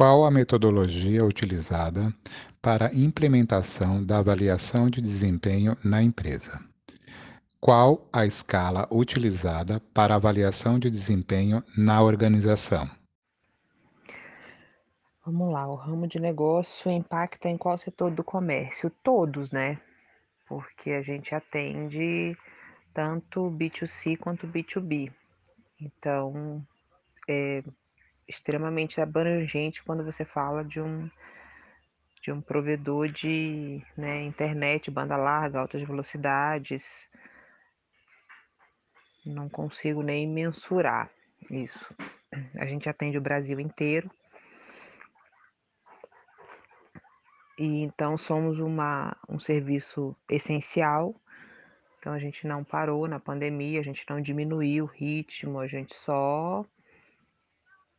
Qual a metodologia utilizada para implementação da avaliação de desempenho na empresa? Qual a escala utilizada para avaliação de desempenho na organização? Vamos lá, o ramo de negócio impacta em qual setor do comércio? Todos, né? Porque a gente atende tanto B2C quanto B2B. Então, é extremamente abrangente quando você fala de um de um provedor de né, internet, banda larga, altas velocidades. Não consigo nem mensurar isso. A gente atende o Brasil inteiro. E então somos uma, um serviço essencial. Então a gente não parou na pandemia, a gente não diminuiu o ritmo, a gente só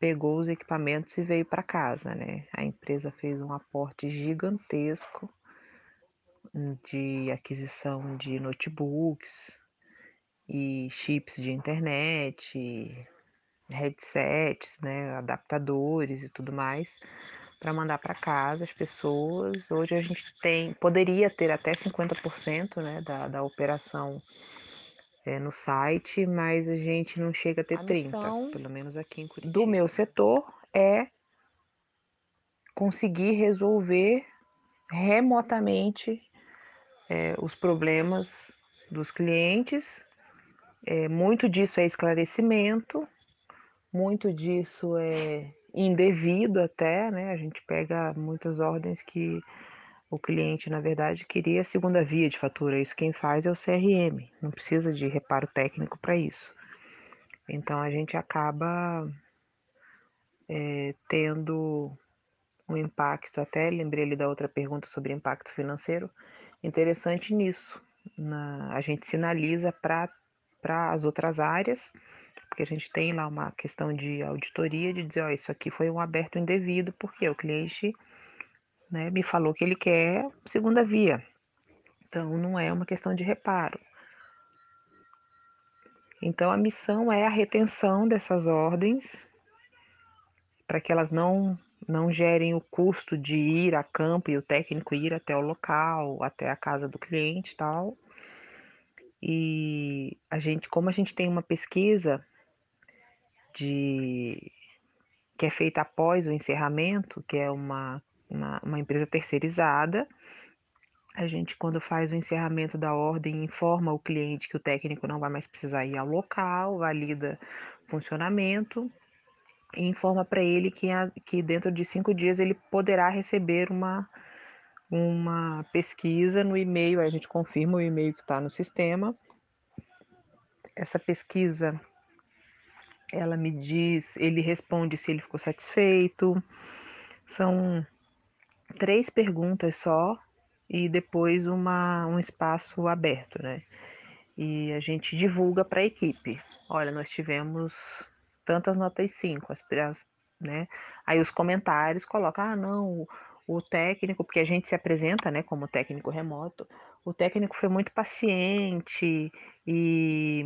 pegou os equipamentos e veio para casa, né? A empresa fez um aporte gigantesco de aquisição de notebooks e chips de internet, headsets, né, adaptadores e tudo mais para mandar para casa as pessoas. Hoje a gente tem, poderia ter até 50% né, da, da operação é, no site, mas a gente não chega a ter a 30%, pelo menos aqui em Curitiba. Do meu setor é conseguir resolver remotamente é, os problemas dos clientes. É, muito disso é esclarecimento, muito disso é indevido até, né? A gente pega muitas ordens que o cliente, na verdade, queria a segunda via de fatura. Isso quem faz é o CRM, não precisa de reparo técnico para isso. Então a gente acaba é, tendo um impacto, até lembrei ali da outra pergunta sobre impacto financeiro, interessante nisso. Na, a gente sinaliza para as outras áreas, porque a gente tem lá uma questão de auditoria de dizer, ó, isso aqui foi um aberto indevido, porque o cliente né, me falou que ele quer segunda via. Então, não é uma questão de reparo. Então, a missão é a retenção dessas ordens, para que elas não, não gerem o custo de ir a campo e o técnico ir até o local, até a casa do cliente e tal. E a gente, como a gente tem uma pesquisa de que é feita após o encerramento, que é uma uma, uma empresa terceirizada. A gente, quando faz o encerramento da ordem, informa o cliente que o técnico não vai mais precisar ir ao local, valida o funcionamento e informa para ele que, a, que dentro de cinco dias ele poderá receber uma, uma pesquisa no e-mail. Aí a gente confirma o e-mail que está no sistema. Essa pesquisa, ela me diz, ele responde se ele ficou satisfeito. São três perguntas só e depois uma, um espaço aberto, né? E a gente divulga para a equipe. Olha, nós tivemos tantas notas 5, as, as, né? Aí os comentários colocam, ah, não, o técnico, porque a gente se apresenta, né, como técnico remoto, o técnico foi muito paciente e,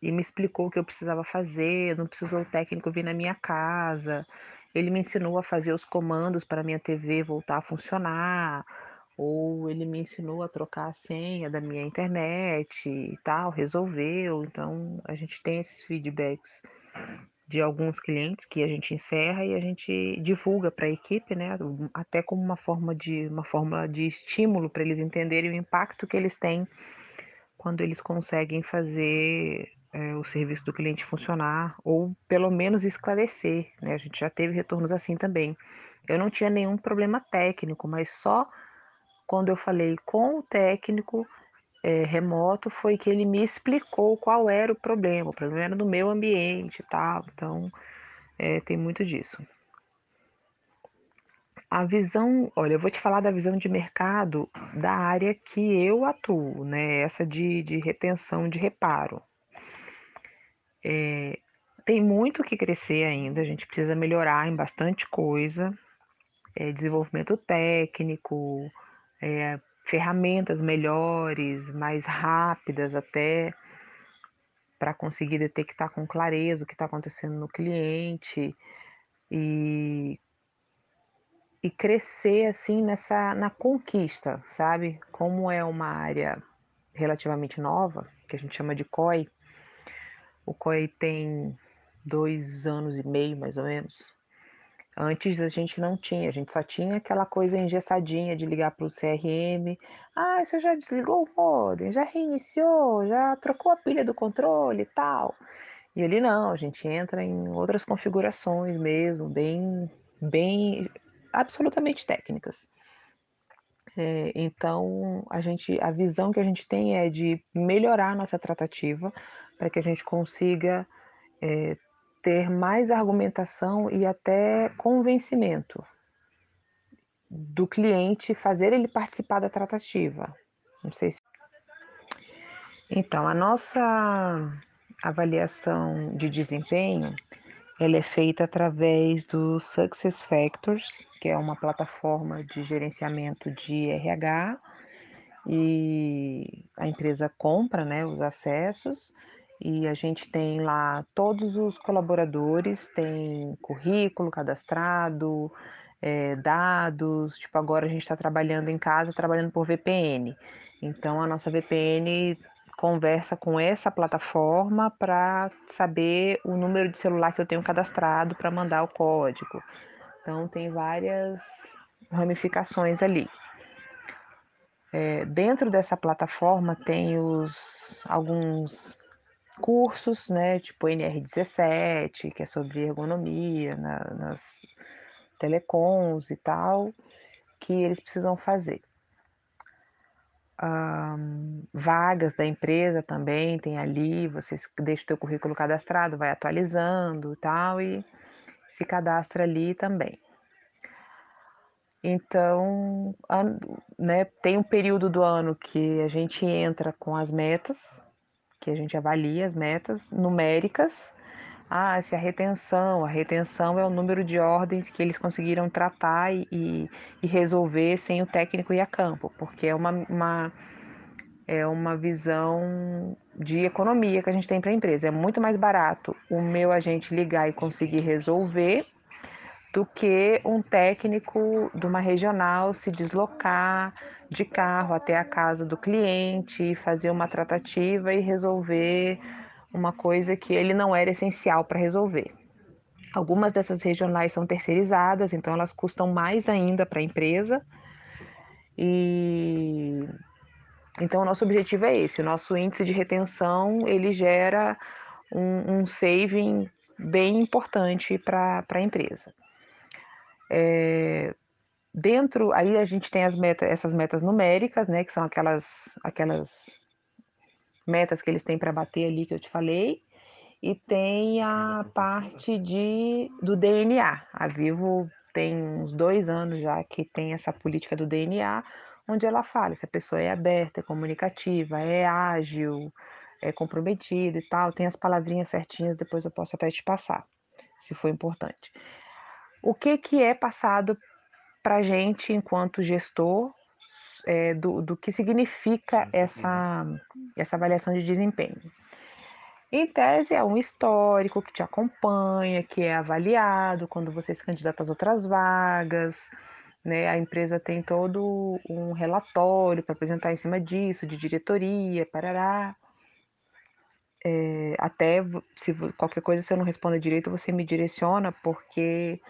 e me explicou o que eu precisava fazer, não precisou o técnico vir na minha casa, ele me ensinou a fazer os comandos para minha TV voltar a funcionar, ou ele me ensinou a trocar a senha da minha internet e tal, resolveu. Então, a gente tem esses feedbacks de alguns clientes que a gente encerra e a gente divulga para a equipe, né, até como uma forma de uma fórmula de estímulo para eles entenderem o impacto que eles têm quando eles conseguem fazer é, o serviço do cliente funcionar, ou pelo menos esclarecer. Né? A gente já teve retornos assim também. Eu não tinha nenhum problema técnico, mas só quando eu falei com o técnico é, remoto foi que ele me explicou qual era o problema. O problema era no meu ambiente e tal. Então, é, tem muito disso. A visão, olha, eu vou te falar da visão de mercado da área que eu atuo, né? Essa de, de retenção de reparo. É, tem muito que crescer ainda, a gente precisa melhorar em bastante coisa, é, desenvolvimento técnico, é, ferramentas melhores, mais rápidas até, para conseguir detectar com clareza o que está acontecendo no cliente. E e crescer assim nessa na conquista, sabe? Como é uma área relativamente nova, que a gente chama de COI, o COI tem dois anos e meio, mais ou menos. Antes a gente não tinha, a gente só tinha aquela coisa engessadinha de ligar para o CRM. Ah, você já desligou o modem, já reiniciou, já trocou a pilha do controle e tal. E ali não, a gente entra em outras configurações mesmo, bem, bem, absolutamente técnicas. É, então a gente, a visão que a gente tem é de melhorar a nossa tratativa para que a gente consiga é, ter mais argumentação e até convencimento do cliente, fazer ele participar da tratativa. Não sei se. Então, a nossa avaliação de desempenho ela é feita através do Success Factors, que é uma plataforma de gerenciamento de RH, e a empresa compra né, os acessos e a gente tem lá todos os colaboradores, tem currículo cadastrado, é, dados. Tipo, agora a gente está trabalhando em casa, trabalhando por VPN. Então, a nossa VPN conversa com essa plataforma para saber o número de celular que eu tenho cadastrado para mandar o código. Então, tem várias ramificações ali. É, dentro dessa plataforma tem os alguns cursos, né, tipo NR17, que é sobre ergonomia na, nas telecoms e tal, que eles precisam fazer. Um, vagas da empresa também tem ali, você deixa o teu currículo cadastrado, vai atualizando e tal, e se cadastra ali também. Então, né, tem um período do ano que a gente entra com as metas, que a gente avalia as metas numéricas. Ah, se a retenção, a retenção é o número de ordens que eles conseguiram tratar e, e resolver sem o técnico ir a campo, porque é uma, uma, é uma visão de economia que a gente tem para a empresa. É muito mais barato o meu agente ligar e conseguir resolver do que um técnico de uma regional se deslocar de carro até a casa do cliente, fazer uma tratativa e resolver uma coisa que ele não era essencial para resolver. Algumas dessas regionais são terceirizadas, então elas custam mais ainda para a empresa. E então o nosso objetivo é esse. O nosso índice de retenção ele gera um, um saving bem importante para a empresa. É, dentro, aí a gente tem as metas, essas metas numéricas, né, que são aquelas, aquelas metas que eles têm para bater ali que eu te falei, e tem a parte de, do DNA. A Vivo tem uns dois anos já que tem essa política do DNA, onde ela fala se a pessoa é aberta, é comunicativa, é ágil, é comprometida e tal. Tem as palavrinhas certinhas, depois eu posso até te passar, se for importante o que, que é passado para a gente enquanto gestor é, do, do que significa essa, essa avaliação de desempenho. Em tese, é um histórico que te acompanha, que é avaliado quando você se candidata às outras vagas. Né? A empresa tem todo um relatório para apresentar em cima disso, de diretoria, parará. É, até se qualquer coisa, se eu não responder direito, você me direciona, porque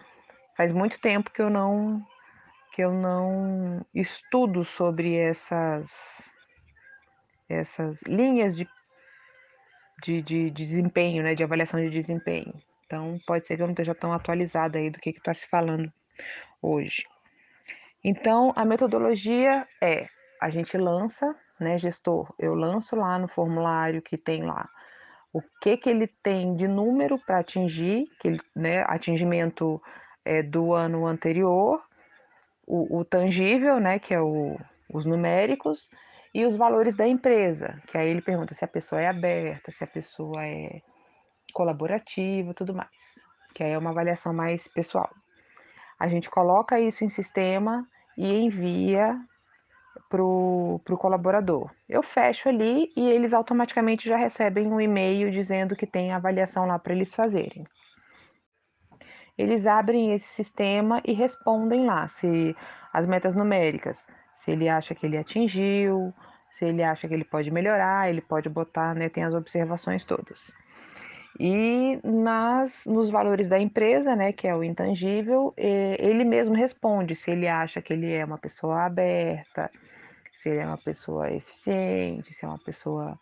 Faz muito tempo que eu não que eu não estudo sobre essas essas linhas de, de, de, desempenho, né, de avaliação de desempenho. Então, pode ser que eu não esteja tão atualizada aí do que está se falando hoje. Então, a metodologia é, a gente lança, né, gestor, eu lanço lá no formulário que tem lá o que que ele tem de número para atingir, que né, atingimento é, do ano anterior, o, o, tangível, né, que é o, os numéricos, e os valores da empresa, que aí ele pergunta se a pessoa é aberta, se a pessoa é colaborativa, tudo mais, que aí é uma avaliação mais pessoal. A gente coloca isso em sistema e envia para o colaborador. Eu fecho ali e eles automaticamente já recebem um e-mail dizendo que tem avaliação lá para eles fazerem. Eles abrem esse sistema e respondem lá se as metas numéricas, se ele acha que ele atingiu, se ele acha que ele pode melhorar, ele pode botar, né, tem as observações todas. E nas, nos valores da empresa, né, que é o intangível, ele mesmo responde se ele acha que ele é uma pessoa aberta, se ele é uma pessoa eficiente, se é uma pessoa.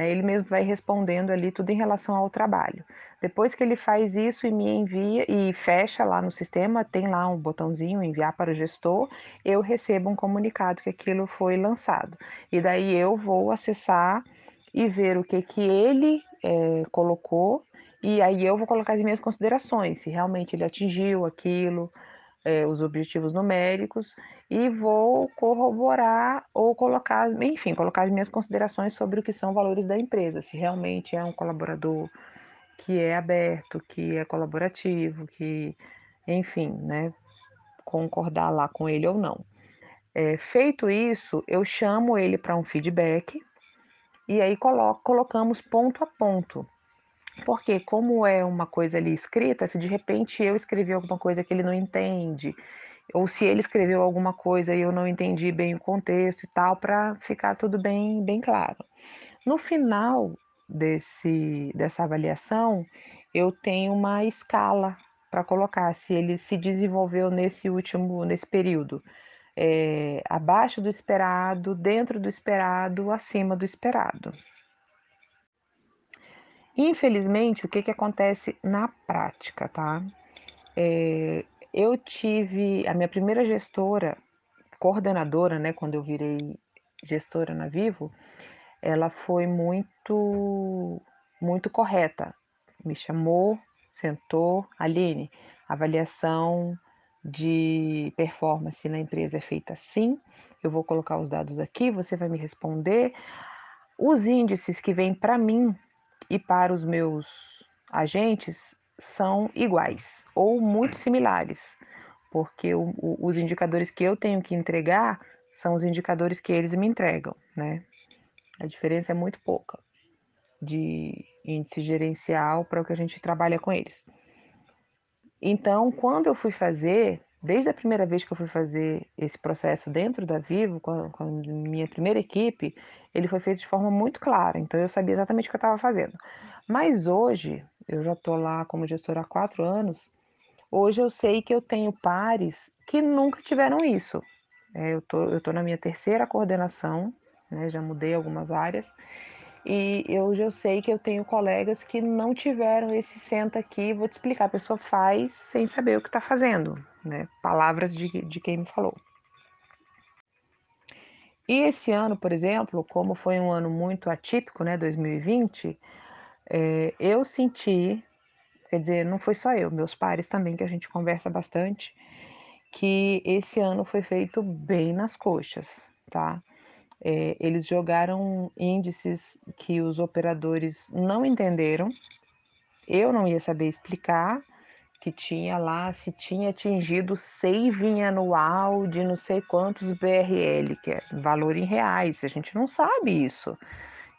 Né, ele mesmo vai respondendo ali tudo em relação ao trabalho. Depois que ele faz isso e me envia e fecha lá no sistema, tem lá um botãozinho enviar para o gestor, eu recebo um comunicado que aquilo foi lançado. E daí eu vou acessar e ver o que que ele é, colocou, e aí eu vou colocar as minhas considerações, se realmente ele atingiu aquilo, é, os objetivos numéricos, e vou corroborar ou colocar, enfim, colocar as minhas considerações sobre o que são valores da empresa, se realmente é um colaborador que é aberto, que é colaborativo, que, enfim, né, concordar lá com ele ou não. É, feito isso, eu chamo ele para um feedback, e aí colo colocamos ponto a ponto. Porque como é uma coisa ali escrita, se de repente eu escrevi alguma coisa que ele não entende, ou se ele escreveu alguma coisa e eu não entendi bem o contexto e tal, para ficar tudo bem, bem claro. No final desse, dessa avaliação, eu tenho uma escala para colocar se ele se desenvolveu nesse último, nesse período é, abaixo do esperado, dentro do esperado, acima do esperado. Infelizmente, o que, que acontece na prática, tá? É, eu tive a minha primeira gestora, coordenadora, né, quando eu virei gestora na Vivo, ela foi muito, muito correta. Me chamou, sentou, Aline, avaliação de performance na empresa é feita assim. Eu vou colocar os dados aqui, você vai me responder. Os índices que vêm para mim e para os meus agentes são iguais ou muito similares, porque o, o, os indicadores que eu tenho que entregar são os indicadores que eles me entregam, né? A diferença é muito pouca de índice gerencial para o que a gente trabalha com eles. Então, quando eu fui fazer, desde a primeira vez que eu fui fazer esse processo dentro da Vivo, com a, com a minha primeira equipe, ele foi feito de forma muito clara. Então, eu sabia exatamente o que eu estava fazendo. Mas hoje, eu já estou lá como gestora há quatro anos, hoje eu sei que eu tenho pares que nunca tiveram isso. É, eu tô, estou tô na minha terceira coordenação, né, já mudei algumas áreas, e eu já sei que eu tenho colegas que não tiveram esse senta aqui, vou te explicar. A pessoa faz sem saber o que está fazendo, né? Palavras de, de quem me falou. E esse ano, por exemplo, como foi um ano muito atípico, né, 2020, é, eu senti, quer dizer, não foi só eu, meus pares também, que a gente conversa bastante, que esse ano foi feito bem nas coxas, tá? É, eles jogaram índices que os operadores não entenderam. Eu não ia saber explicar que tinha lá se tinha atingido saving anual de não sei quantos BRL, que é valor em reais. A gente não sabe isso.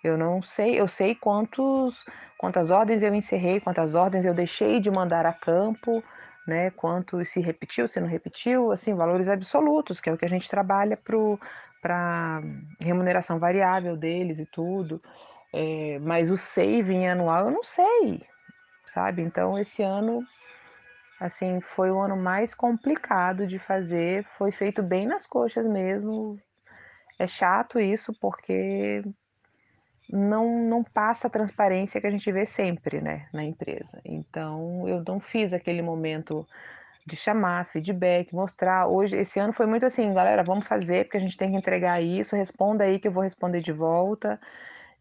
Eu não sei, eu sei quantos, quantas ordens eu encerrei, quantas ordens eu deixei de mandar a campo, né? Quanto se repetiu, se não repetiu, assim, valores absolutos, que é o que a gente trabalha para remuneração variável deles e tudo. É, mas o saving anual eu não sei, sabe? Então esse ano assim foi o ano mais complicado de fazer, foi feito bem nas coxas mesmo. É chato isso porque não, não passa a transparência que a gente vê sempre né, na empresa. Então eu não fiz aquele momento de chamar, feedback, mostrar. Hoje, esse ano foi muito assim, galera, vamos fazer, porque a gente tem que entregar isso, responda aí que eu vou responder de volta.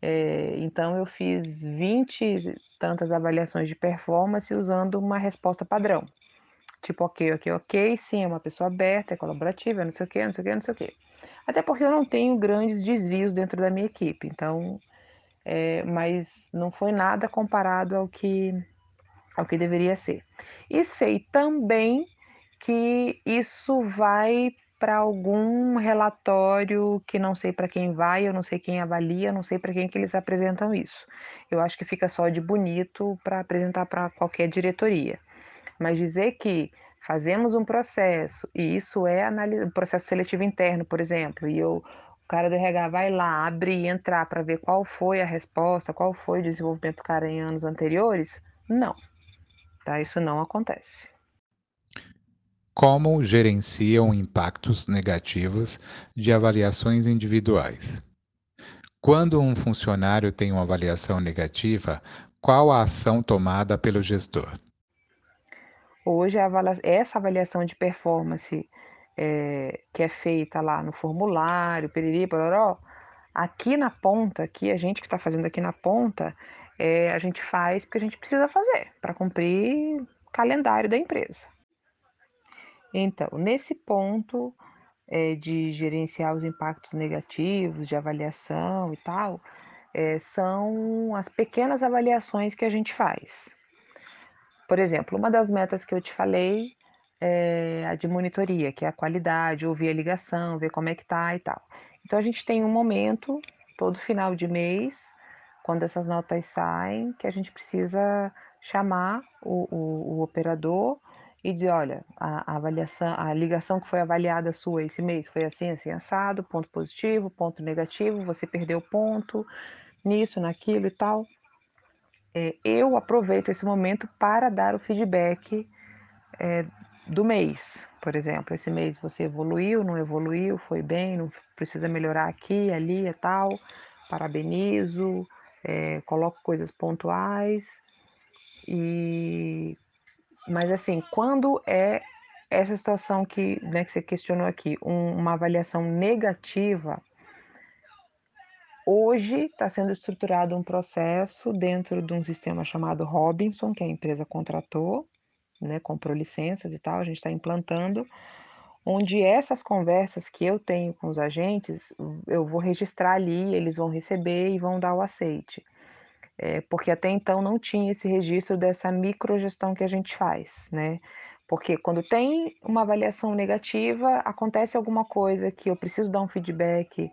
É, então eu fiz 20 tantas avaliações de performance usando uma resposta padrão. Tipo, ok, ok, ok, sim, é uma pessoa aberta, é colaborativa, não sei o que, não sei o que, não sei o que. Até porque eu não tenho grandes desvios dentro da minha equipe, então, é, mas não foi nada comparado ao que ao que deveria ser. E sei também que isso vai para algum relatório que não sei para quem vai, eu não sei quem avalia, não sei para quem que eles apresentam isso. Eu acho que fica só de bonito para apresentar para qualquer diretoria. Mas dizer que fazemos um processo e isso é um processo seletivo interno, por exemplo, e eu, cara do RH vai lá, abrir e entrar para ver qual foi a resposta, qual foi o desenvolvimento do cara em anos anteriores, não. Tá? Isso não acontece. Como gerenciam impactos negativos de avaliações individuais? Quando um funcionário tem uma avaliação negativa, qual a ação tomada pelo gestor? Hoje, essa avaliação de performance é, que é feita lá no formulário, periri, pororó, aqui na ponta, aqui a gente que está fazendo aqui na ponta, é, a gente faz porque a gente precisa fazer para cumprir o calendário da empresa. Então, nesse ponto é, de gerenciar os impactos negativos, de avaliação e tal, é, são as pequenas avaliações que a gente faz. Por exemplo, uma das metas que eu te falei é a de monitoria, que é a qualidade, ouvir a ligação, ver como é que tá e tal. Então a gente tem um momento, todo final de mês, quando essas notas saem, que a gente precisa chamar o, o, o operador e dizer, olha, a, a, avaliação, a ligação que foi avaliada sua esse mês foi assim, assim, assado, ponto positivo, ponto negativo, você perdeu ponto nisso, naquilo e tal. É, eu aproveito esse momento para dar o feedback é, do mês, por exemplo, esse mês você evoluiu, não evoluiu, foi bem, não precisa melhorar aqui, ali e tal, parabenizo, é, coloco coisas pontuais e mas assim, quando é essa situação que, né, que você questionou aqui, um, uma avaliação negativa, hoje está sendo estruturado um processo dentro de um sistema chamado Robinson, que a empresa contratou, né, comprou licenças e tal, a gente está implantando, onde essas conversas que eu tenho com os agentes, eu vou registrar ali, eles vão receber e vão dar o aceite é, porque até então não tinha esse registro dessa microgestão que a gente faz, né? Porque quando tem uma avaliação negativa, acontece alguma coisa que eu preciso dar um feedback,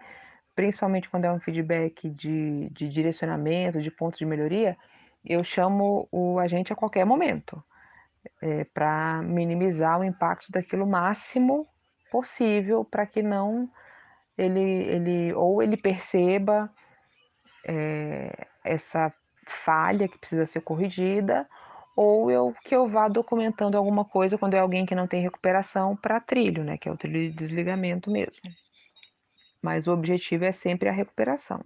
principalmente quando é um feedback de, de direcionamento, de ponto de melhoria, eu chamo o agente a qualquer momento, é, para minimizar o impacto daquilo máximo possível, para que não ele, ele ou ele perceba é, essa falha que precisa ser corrigida, ou eu que eu vá documentando alguma coisa quando é alguém que não tem recuperação para trilho, né, que é o trilho de desligamento mesmo. Mas o objetivo é sempre a recuperação.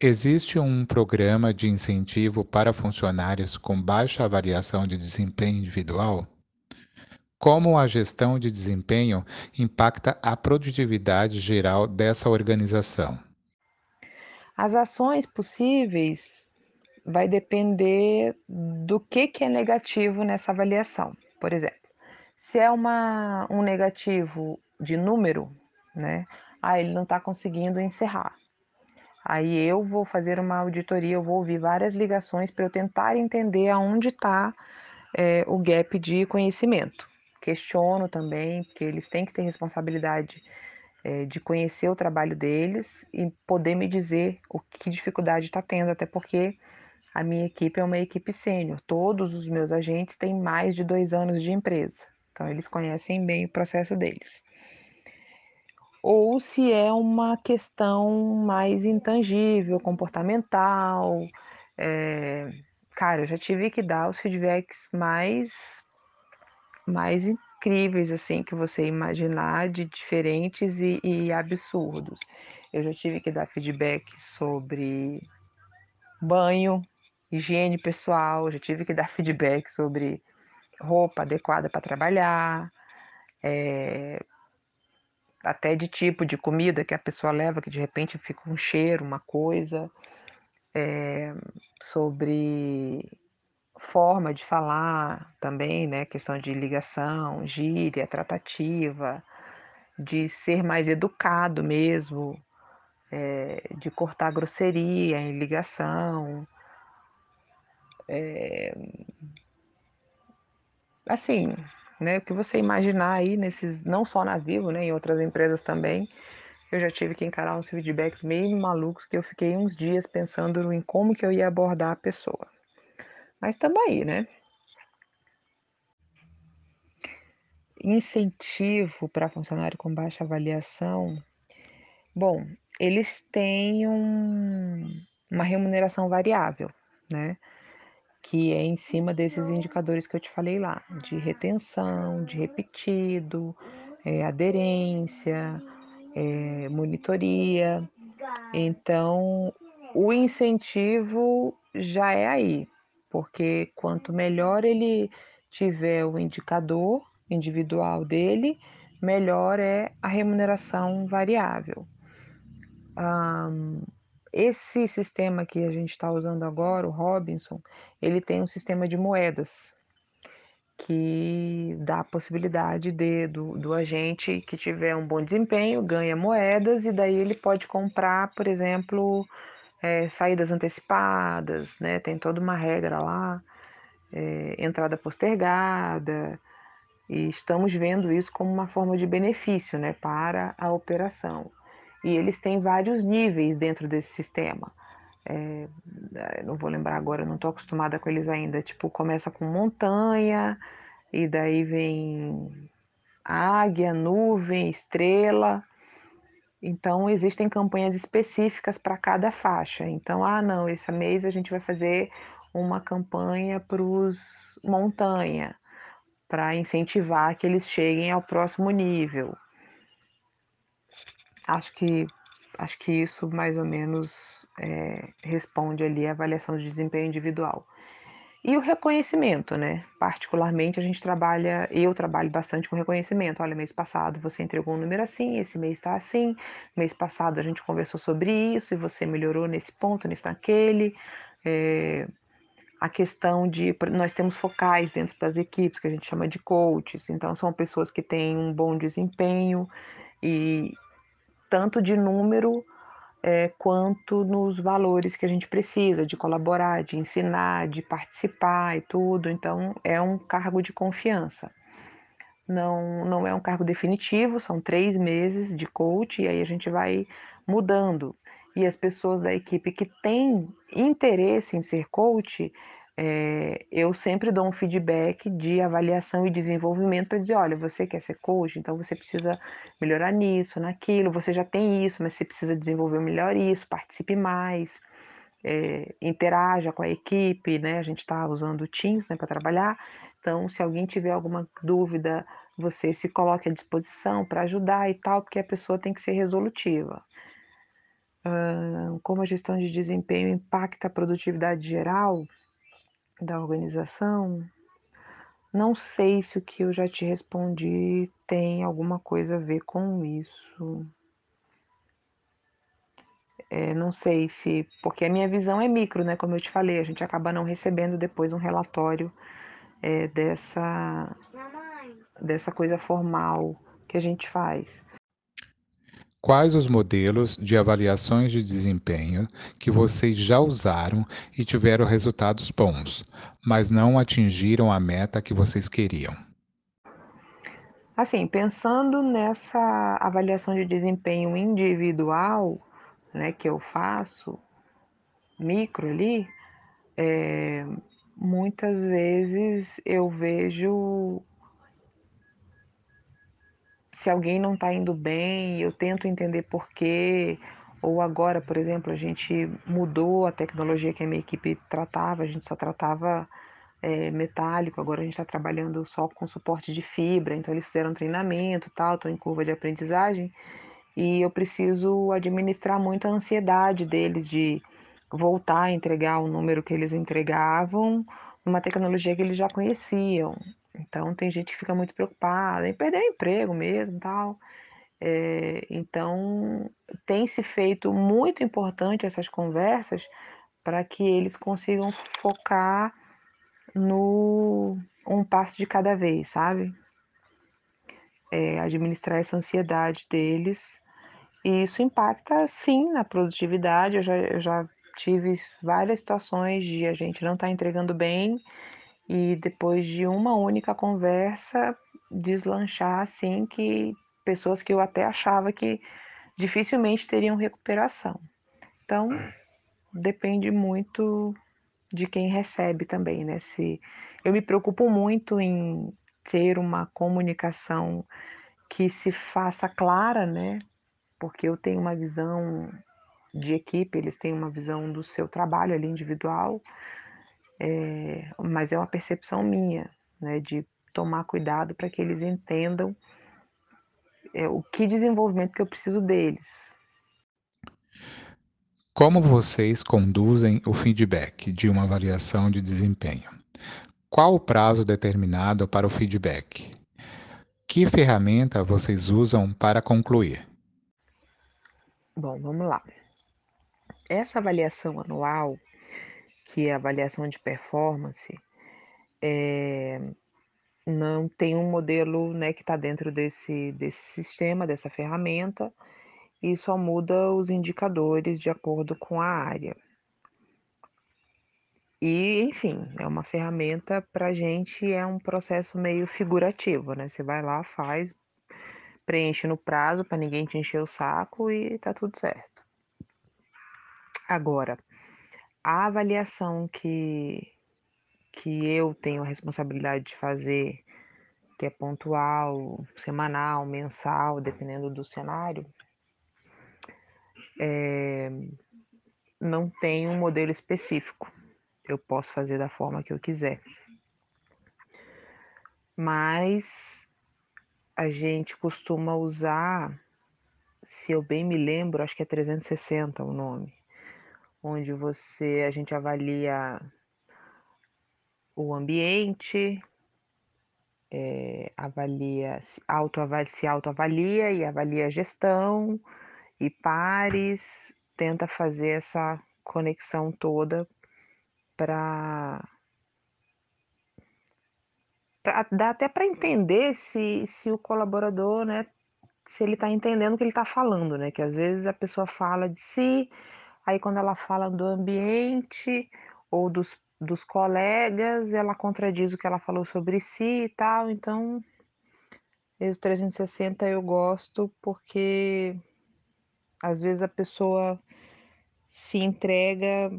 Existe um programa de incentivo para funcionários com baixa avaliação de desempenho individual? Como a gestão de desempenho impacta a produtividade geral dessa organização? As ações possíveis vai depender do que, que é negativo nessa avaliação. Por exemplo, se é uma, um negativo de número, né? Ah, ele não está conseguindo encerrar. Aí eu vou fazer uma auditoria, eu vou ouvir várias ligações para eu tentar entender aonde está é, o gap de conhecimento. Questiono também, porque eles têm que ter responsabilidade é, de conhecer o trabalho deles e poder me dizer o que dificuldade está tendo, até porque a minha equipe é uma equipe sênior. Todos os meus agentes têm mais de dois anos de empresa, então eles conhecem bem o processo deles. Ou se é uma questão mais intangível, comportamental. É... Cara, eu já tive que dar os feedbacks mais, mais incríveis assim que você imaginar de diferentes e, e absurdos. Eu já tive que dar feedback sobre banho, higiene pessoal, já tive que dar feedback sobre roupa adequada para trabalhar, é, até de tipo de comida que a pessoa leva, que de repente fica um cheiro, uma coisa, é, sobre forma de falar também, né? Questão de ligação, gíria, tratativa, de ser mais educado mesmo, é, de cortar grosseria em ligação. É, assim, né? O que você imaginar aí nesses, não só na Vivo, né? Em outras empresas também. Eu já tive que encarar uns feedbacks meio malucos que eu fiquei uns dias pensando em como que eu ia abordar a pessoa. Mas estamos aí, né? incentivo para funcionário com baixa avaliação, bom, eles têm um uma remuneração variável, né, que é em cima desses indicadores que eu te falei lá, de retenção, de repetido, eh, aderência, eh, monitoria. Então, o incentivo já é aí, porque quanto melhor ele tiver o indicador individual dele, melhor é a remuneração variável. Esse sistema que a gente está usando agora, o Robinson, ele tem um sistema de moedas que dá a possibilidade de, do, do agente que tiver um bom desempenho ganha moedas e daí ele pode comprar, por exemplo, é, saídas antecipadas, né? Tem toda uma regra lá, é, entrada postergada, e estamos vendo isso como uma forma de benefício, né, para a operação. E eles têm vários níveis dentro desse sistema. É, não vou lembrar agora, não estou acostumada com eles ainda. Tipo, começa com montanha, e daí vem águia, nuvem, estrela. Então, existem campanhas específicas para cada faixa. Então, ah, não, esse mês a gente vai fazer uma campanha para os montanha, para incentivar que eles cheguem ao próximo nível. Acho que, acho que isso mais ou menos é, responde ali a avaliação de desempenho individual. E o reconhecimento, né? Particularmente a gente trabalha, eu trabalho bastante com reconhecimento. Olha, mês passado você entregou um número assim, esse mês está assim, mês passado a gente conversou sobre isso e você melhorou nesse ponto, nesse naquele. É, a questão de nós temos focais dentro das equipes que a gente chama de coaches, então são pessoas que têm um bom desempenho e tanto de número é, quanto nos valores que a gente precisa de colaborar, de ensinar, de participar e tudo. Então, é um cargo de confiança. Não, não é um cargo definitivo, são três meses de coach e aí a gente vai mudando. E as pessoas da equipe que têm interesse em ser coach, é, eu sempre dou um feedback de avaliação e desenvolvimento para dizer, olha, você quer ser coach, então você precisa melhorar nisso, naquilo, você já tem isso, mas você precisa desenvolver melhor isso, participe mais, é, interaja com a equipe, né? A gente está usando o Teams né, para trabalhar, então se alguém tiver alguma dúvida, você se coloque à disposição para ajudar e tal, porque a pessoa tem que ser resolutiva. Como a gestão de desempenho impacta a produtividade geral, da organização, não sei se o que eu já te respondi tem alguma coisa a ver com isso. É, não sei se. Porque a minha visão é micro, né? Como eu te falei, a gente acaba não recebendo depois um relatório é, dessa, dessa coisa formal que a gente faz. Quais os modelos de avaliações de desempenho que vocês já usaram e tiveram resultados bons, mas não atingiram a meta que vocês queriam? Assim, pensando nessa avaliação de desempenho individual, né, que eu faço, micro ali, é, muitas vezes eu vejo se alguém não está indo bem, eu tento entender por quê. Ou agora, por exemplo, a gente mudou a tecnologia que a minha equipe tratava, a gente só tratava é, metálico, agora a gente está trabalhando só com suporte de fibra, então eles fizeram treinamento tal, estão em curva de aprendizagem, e eu preciso administrar muito a ansiedade deles de voltar a entregar o número que eles entregavam numa tecnologia que eles já conheciam. Então tem gente que fica muito preocupada em perder o emprego mesmo, tal. É, então tem se feito muito importante essas conversas para que eles consigam focar no um passo de cada vez, sabe? É, administrar essa ansiedade deles. E isso impacta sim na produtividade. Eu já, eu já tive várias situações de a gente não estar tá entregando bem e depois de uma única conversa deslanchar assim que pessoas que eu até achava que dificilmente teriam recuperação. Então, depende muito de quem recebe também, né? Se eu me preocupo muito em ter uma comunicação que se faça clara, né? Porque eu tenho uma visão de equipe, eles têm uma visão do seu trabalho ali individual, é, mas é uma percepção minha, né? De tomar cuidado para que eles entendam é, o que desenvolvimento que eu preciso deles. Como vocês conduzem o feedback de uma avaliação de desempenho? Qual o prazo determinado para o feedback? Que ferramenta vocês usam para concluir? Bom, vamos lá. Essa avaliação anual, que é a avaliação de performance, é, não tem um modelo né, que está dentro desse, desse sistema, dessa ferramenta, e só muda os indicadores de acordo com a área. E, enfim, é uma ferramenta para a gente, é um processo meio figurativo, né? Você vai lá, faz, preenche no prazo para ninguém te encher o saco e tá tudo certo. Agora, a avaliação que, que eu tenho a responsabilidade de fazer, que é pontual, semanal, mensal, dependendo do cenário, é, não tem um modelo específico. Eu posso fazer da forma que eu quiser. Mas a gente costuma usar, se eu bem me lembro, acho que é 360 o nome, onde você a gente avalia o ambiente, é, avalia, se, autoavalia, autoavalia e avalia a gestão e pares, tenta fazer essa conexão toda para dá até para entender se, se o colaborador, né, se ele está entendendo o que ele está falando, né? Que às vezes a pessoa fala de si, aí quando ela fala do ambiente ou dos, dos colegas, ela contradiz o que ela falou sobre si e tal. Então, o 360 eu gosto porque às vezes a pessoa se entrega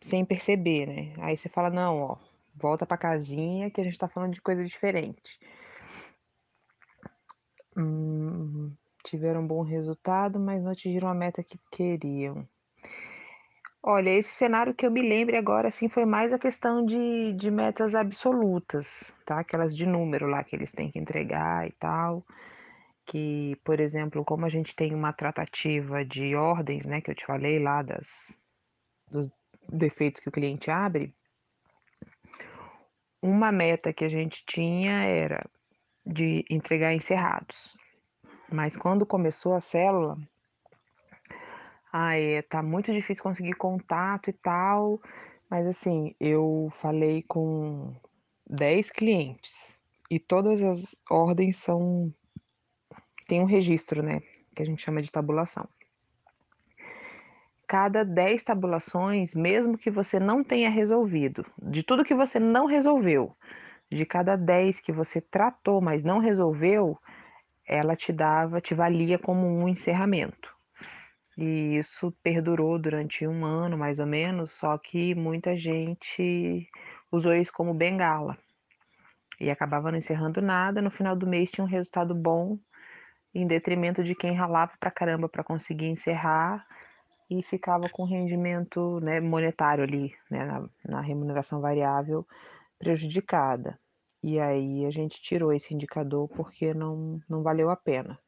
sem perceber, né? Aí você fala, não, ó, volta para casinha que a gente está falando de coisa diferente. Hum, tiveram um bom resultado, mas não atingiram a meta que queriam. Olha, esse cenário que eu me lembre agora, assim, foi mais a questão de, de metas absolutas, tá? Aquelas de número lá que eles têm que entregar e tal. Que, por exemplo, como a gente tem uma tratativa de ordens, né, que eu te falei lá das, dos defeitos que o cliente abre, uma meta que a gente tinha era de entregar encerrados. Mas quando começou a célula, aí tá muito difícil conseguir contato e tal. Mas assim, eu falei com 10 clientes e todas as ordens são tem um registro, né, que a gente chama de tabulação cada 10 tabulações, mesmo que você não tenha resolvido, de tudo que você não resolveu, de cada 10 que você tratou, mas não resolveu, ela te dava, te valia como um encerramento. E isso perdurou durante um ano, mais ou menos, só que muita gente usou isso como bengala. E acabava não encerrando nada, no final do mês tinha um resultado bom, em detrimento de quem ralava pra caramba para conseguir encerrar e ficava com rendimento né, monetário ali, né, na, na remuneração variável prejudicada. E aí a gente tirou esse indicador porque não, não valeu a pena.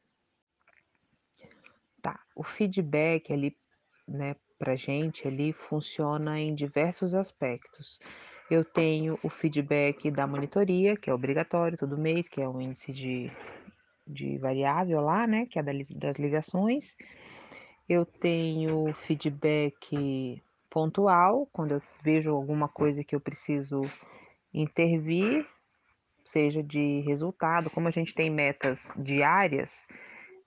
Tá, o feedback ali, né, pra gente ali funciona em diversos aspectos. Eu tenho o feedback da monitoria, que é obrigatório todo mês, que é um índice de, de variável lá, né, que é das ligações eu tenho feedback pontual, quando eu vejo alguma coisa que eu preciso intervir, seja de resultado, como a gente tem metas diárias,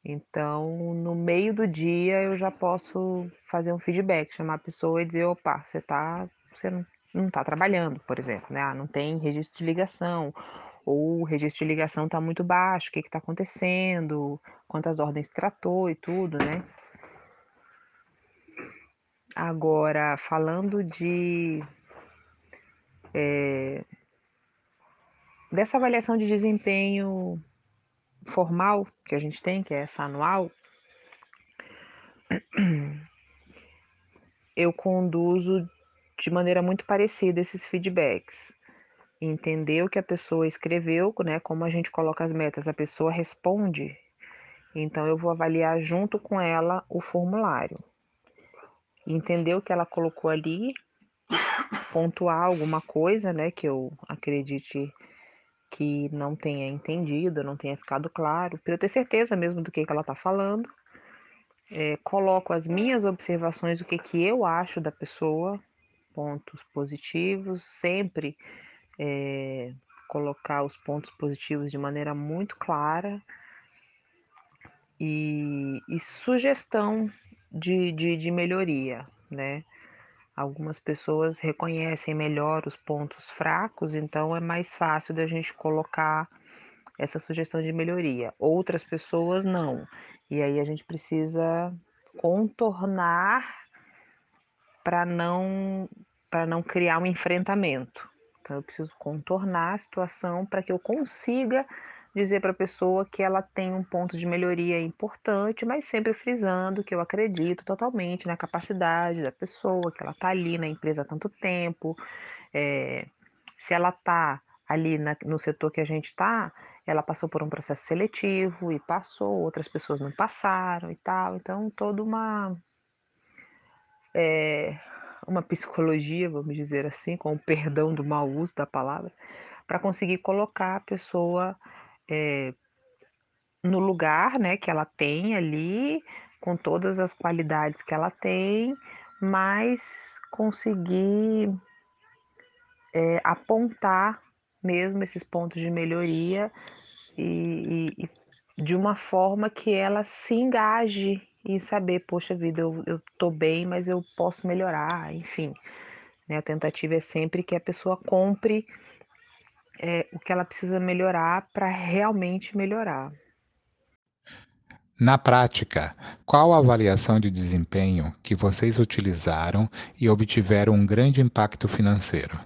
então no meio do dia eu já posso fazer um feedback, chamar a pessoa e dizer, opa, você tá, você não, não tá trabalhando, por exemplo, né? Ah, não tem registro de ligação, ou o registro de ligação está muito baixo, o que está acontecendo, quantas ordens tratou e tudo, né? Agora, falando de é, dessa avaliação de desempenho formal que a gente tem, que é essa anual, eu conduzo de maneira muito parecida esses feedbacks. Entender o que a pessoa escreveu, né? Como a gente coloca as metas, a pessoa responde. Então eu vou avaliar junto com ela o formulário. Entender o que ela colocou ali, pontuar alguma coisa, né, que eu acredite que não tenha entendido, não tenha ficado claro, para eu ter certeza mesmo do que, que ela está falando. É, coloco as minhas observações, o que, que eu acho da pessoa, pontos positivos, sempre é, colocar os pontos positivos de maneira muito clara e, e sugestão de, de, de melhoria, né? Algumas pessoas reconhecem melhor os pontos fracos, então é mais fácil da gente colocar essa sugestão de melhoria. Outras pessoas não. E aí a gente precisa contornar para não para não criar um enfrentamento. Então eu preciso contornar a situação para que eu consiga dizer para a pessoa que ela tem um ponto de melhoria importante, mas sempre frisando que eu acredito totalmente na capacidade da pessoa, que ela está ali na empresa há tanto tempo. É, se ela está ali na, no setor que a gente está, ela passou por um processo seletivo e passou, outras pessoas não passaram e tal. Então, toda uma. É, uma psicologia, vamos dizer assim, com o perdão do mau uso da palavra, para conseguir colocar a pessoa é, no lugar né, que ela tem ali, com todas as qualidades que ela tem, mas conseguir é, apontar mesmo esses pontos de melhoria e, e, e, de uma forma que ela se engaje e saber, poxa vida, eu, eu tô bem, mas eu posso melhorar, enfim. Né? A tentativa é sempre que a pessoa compre é, o que ela precisa melhorar para realmente melhorar. Na prática, qual a avaliação de desempenho que vocês utilizaram e obtiveram um grande impacto financeiro?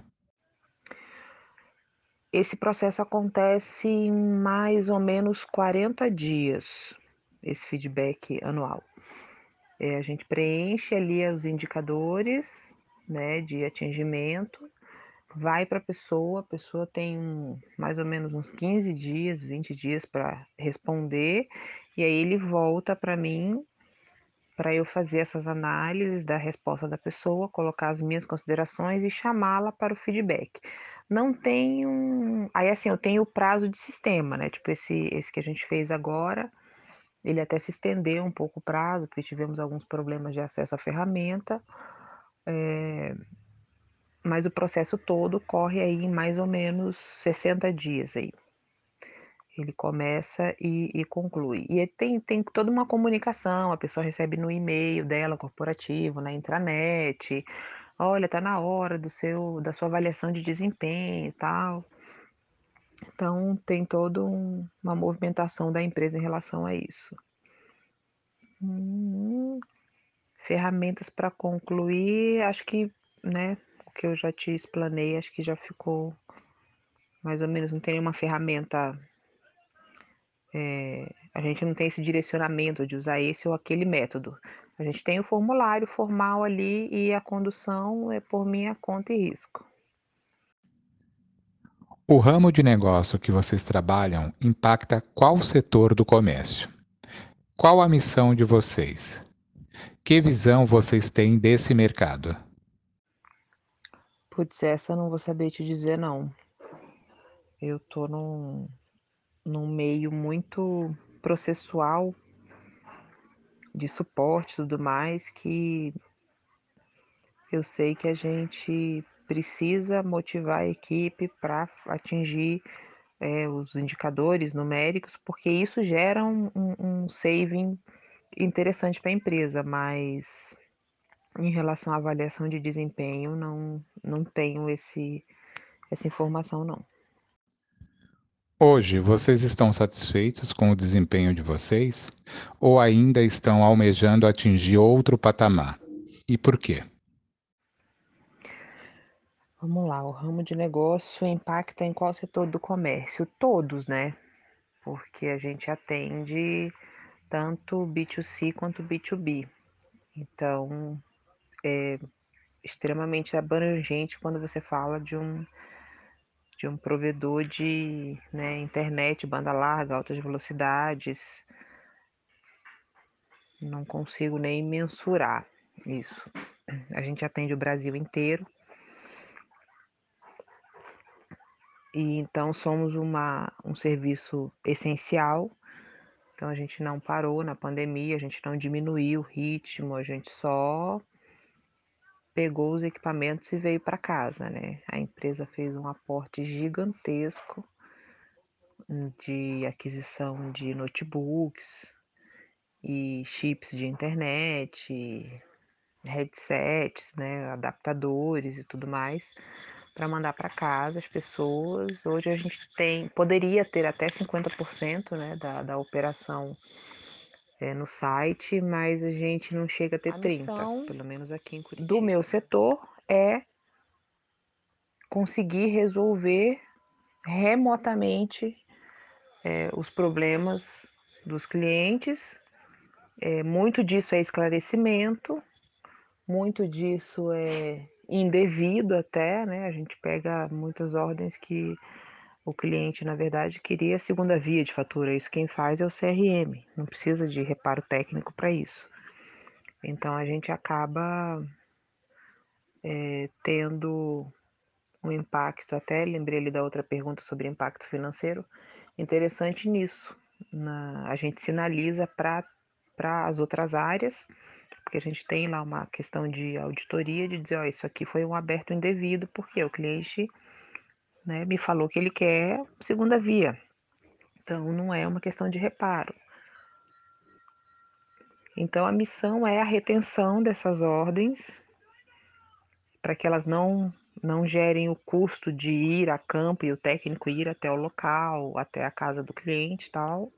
Esse processo acontece em mais ou menos 40 dias, esse feedback anual. É, a gente preenche ali os indicadores né, de atingimento vai para a pessoa, a pessoa tem mais ou menos uns 15 dias, 20 dias para responder, e aí ele volta para mim para eu fazer essas análises da resposta da pessoa, colocar as minhas considerações e chamá-la para o feedback. Não tem um. Aí assim, eu tenho o prazo de sistema, né? Tipo, esse, esse que a gente fez agora, ele até se estendeu um pouco o prazo, porque tivemos alguns problemas de acesso à ferramenta. É, mas o processo todo corre aí mais ou menos 60 dias aí. Ele começa e, e conclui. E tem, tem toda uma comunicação, a pessoa recebe no e-mail dela, corporativo, na intranet, olha, tá na hora do seu, da sua avaliação de desempenho e tal. Então tem toda um, uma movimentação da empresa em relação a isso. Hum, ferramentas para concluir, acho que, né, que eu já te explanei, acho que já ficou mais ou menos, não tem nenhuma ferramenta. É, a gente não tem esse direcionamento de usar esse ou aquele método. A gente tem o formulário formal ali e a condução é por minha conta e risco. O ramo de negócio que vocês trabalham impacta qual setor do comércio? Qual a missão de vocês? Que visão vocês têm desse mercado? Putz, essa eu não vou saber te dizer não. Eu tô num, num meio muito processual de suporte e tudo mais que eu sei que a gente precisa motivar a equipe para atingir é, os indicadores numéricos, porque isso gera um, um, um saving interessante para a empresa, mas em relação à avaliação de desempenho, não, não tenho esse, essa informação, não. Hoje, vocês estão satisfeitos com o desempenho de vocês ou ainda estão almejando atingir outro patamar? E por quê? Vamos lá, o ramo de negócio impacta em qual setor do comércio? Todos, né? Porque a gente atende tanto B2C quanto B2B. Então, é extremamente abrangente quando você fala de um de um provedor de né, internet, banda larga, altas velocidades. Não consigo nem mensurar isso. A gente atende o Brasil inteiro. E então somos uma, um serviço essencial. Então a gente não parou na pandemia, a gente não diminuiu o ritmo, a gente só pegou os equipamentos e veio para casa, né? A empresa fez um aporte gigantesco de aquisição de notebooks e chips de internet, headsets, né, adaptadores e tudo mais para mandar para casa as pessoas. Hoje a gente tem, poderia ter até 50% né, da, da operação é, no site, mas a gente não chega a ter a 30%, pelo menos aqui em Curitiba. Do meu setor é conseguir resolver remotamente é, os problemas dos clientes. É, muito disso é esclarecimento, muito disso é indevido até, né? A gente pega muitas ordens que o cliente, na verdade, queria a segunda via de fatura. Isso quem faz é o CRM, não precisa de reparo técnico para isso. Então a gente acaba é, tendo um impacto, até lembrei ali da outra pergunta sobre impacto financeiro, interessante nisso. Na, a gente sinaliza para as outras áreas porque a gente tem lá uma questão de auditoria de dizer, ó, isso aqui foi um aberto indevido, porque o cliente né, me falou que ele quer segunda via. Então não é uma questão de reparo. Então a missão é a retenção dessas ordens para que elas não não gerem o custo de ir a campo e o técnico ir até o local, até a casa do cliente, tal.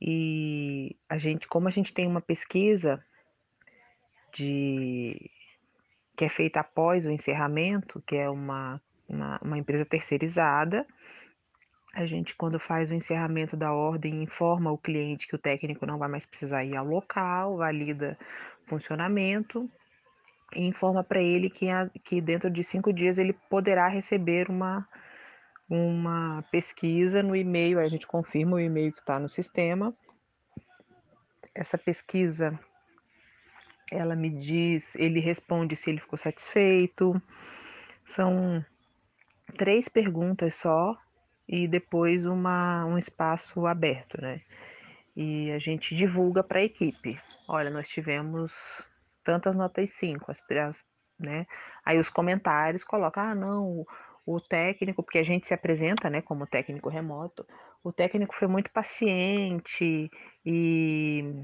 E a gente, como a gente tem uma pesquisa de que é feita após o encerramento, que é uma, uma, uma empresa terceirizada. A gente, quando faz o encerramento da ordem, informa o cliente que o técnico não vai mais precisar ir ao local, valida o funcionamento e informa para ele que, a, que dentro de cinco dias ele poderá receber uma, uma pesquisa no e-mail. Aí a gente confirma o e-mail que está no sistema. Essa pesquisa ela me diz, ele responde se ele ficou satisfeito. São três perguntas só e depois uma, um espaço aberto, né? E a gente divulga para a equipe. Olha, nós tivemos tantas notas 5, as, as, né? Aí os comentários colocam, ah, não, o técnico, porque a gente se apresenta, né, como técnico remoto, o técnico foi muito paciente e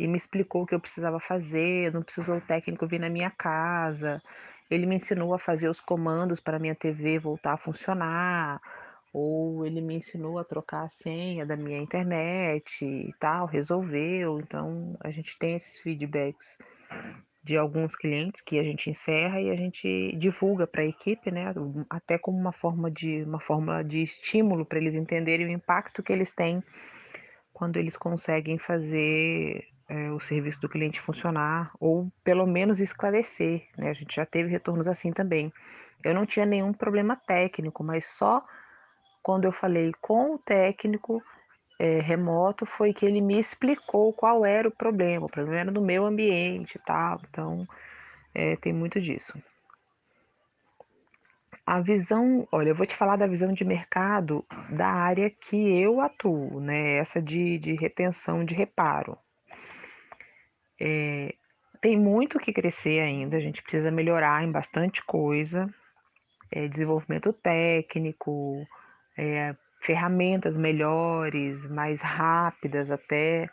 e me explicou o que eu precisava fazer, não precisou o técnico vir na minha casa. Ele me ensinou a fazer os comandos para minha TV voltar a funcionar, ou ele me ensinou a trocar a senha da minha internet e tal, resolveu. Então, a gente tem esses feedbacks de alguns clientes que a gente encerra e a gente divulga para a equipe, né, até como uma forma de uma fórmula de estímulo para eles entenderem o impacto que eles têm quando eles conseguem fazer é, o serviço do cliente funcionar, ou pelo menos esclarecer. Né? A gente já teve retornos assim também. Eu não tinha nenhum problema técnico, mas só quando eu falei com o técnico é, remoto foi que ele me explicou qual era o problema. O problema era no meu ambiente e tal. Então, é, tem muito disso. A visão, olha, eu vou te falar da visão de mercado da área que eu atuo, né? Essa de, de retenção de reparo. É, tem muito que crescer ainda, a gente precisa melhorar em bastante coisa, é, desenvolvimento técnico, é, ferramentas melhores, mais rápidas até,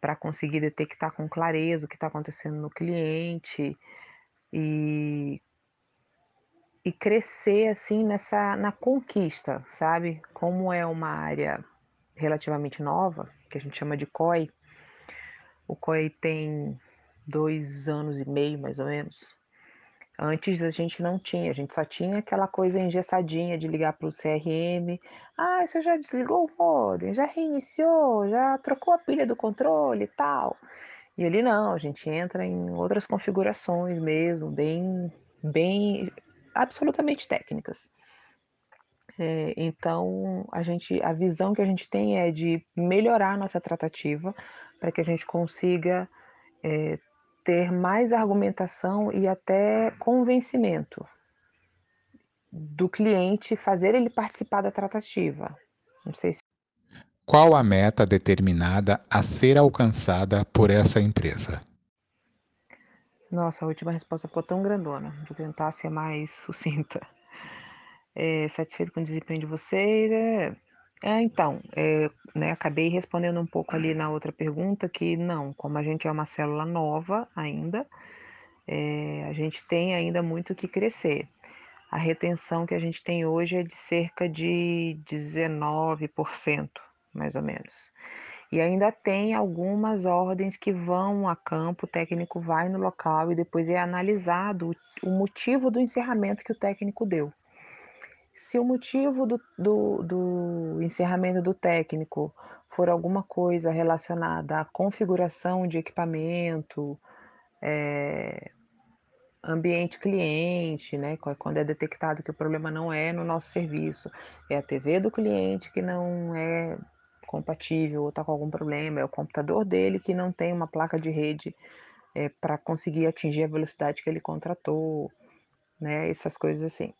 para conseguir detectar com clareza o que está acontecendo no cliente e, e crescer assim nessa na conquista, sabe? Como é uma área relativamente nova, que a gente chama de COI, o COI tem dois anos e meio, mais ou menos. Antes a gente não tinha, a gente só tinha aquela coisa engessadinha de ligar para o CRM. "Ah, você já desligou o modem? Já reiniciou? Já trocou a pilha do controle e tal?". E ali não, a gente entra em outras configurações mesmo, bem bem absolutamente técnicas. Eh, então a gente a visão que a gente tem é de melhorar a nossa tratativa, para que a gente consiga, eh, ter mais argumentação e até convencimento do cliente, fazer ele participar da tratativa. Não sei se Qual a meta determinada a ser alcançada por essa empresa? Nossa, a última resposta ficou tão grandona, vou tentar ser mais sucinta. Eh, satisfeito com o desempenho de vocês, é é então, eh, né, acabei respondendo um pouco ali na outra pergunta que não, como a gente é uma célula nova ainda, eh, a gente tem ainda muito que crescer. A retenção que a gente tem hoje é de cerca de 19%, mais ou menos. E ainda tem algumas ordens que vão a campo, o técnico vai no local e depois é analisado o motivo do encerramento que o técnico deu. Se o motivo do do do encerramento do técnico for alguma coisa relacionada à configuração de equipamento, eh, ambiente cliente, né, quan quando é detectado que o problema não é no nosso serviço, é a TV do cliente que não é compatível ou tá com algum problema, é o computador dele que não tem uma placa de rede, eh, pra conseguir atingir a velocidade que ele contratou, né, essas coisas assim.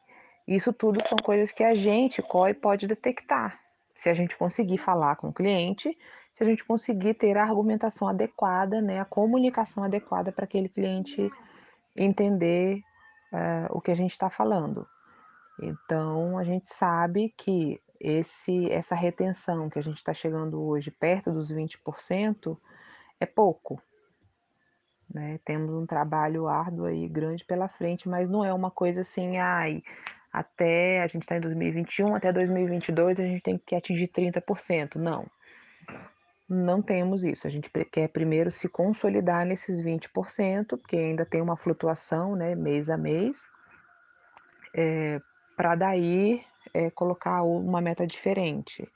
Isso tudo são coisas que a gente, COI, pode detectar, se a gente conseguir falar com o cliente, se a gente conseguir ter a argumentação adequada, né, a comunicação adequada pra aquele cliente entender, eh, o que a gente tá falando. Então a gente sabe que esse essa retenção que a gente tá chegando hoje perto dos 20% é pouco. Né, temos um trabalho árduo aí, grande pela frente, mas não é uma coisa assim: "Ai, até a gente tá em 2021, até 2022 a gente tem que atingir 30%", não. Não temos isso, a gente quer primeiro se consolidar nesses 20%, porque ainda tem uma flutuação, né, mês a mês. Eh, pra daí, eh, colocar uma meta diferente.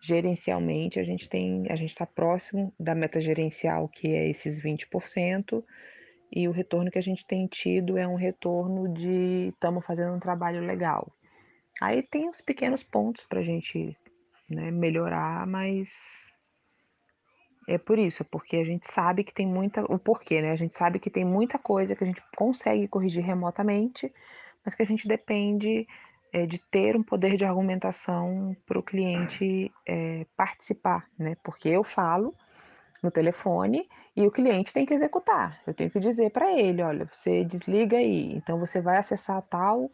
Gerencialmente a gente tem a gente tá próximo da meta gerencial que é esses 20%, e o retorno que a gente tem tido é um retorno de estamos fazendo um trabalho legal. Aí tem uns pequenos pontos pra gente, né, melhorar, mas é por isso, é porque a gente sabe que tem muita o porquê, né, a gente sabe que tem muita coisa que a gente consegue corrigir remotamente, mas que a gente depende, eh, de ter um poder de argumentação para o cliente, eh, participar, né, porque eu falo no telefone e o cliente tem que executar. Eu tenho que dizer pra ele: "Olha, você desliga aí, então você vai acessar tal,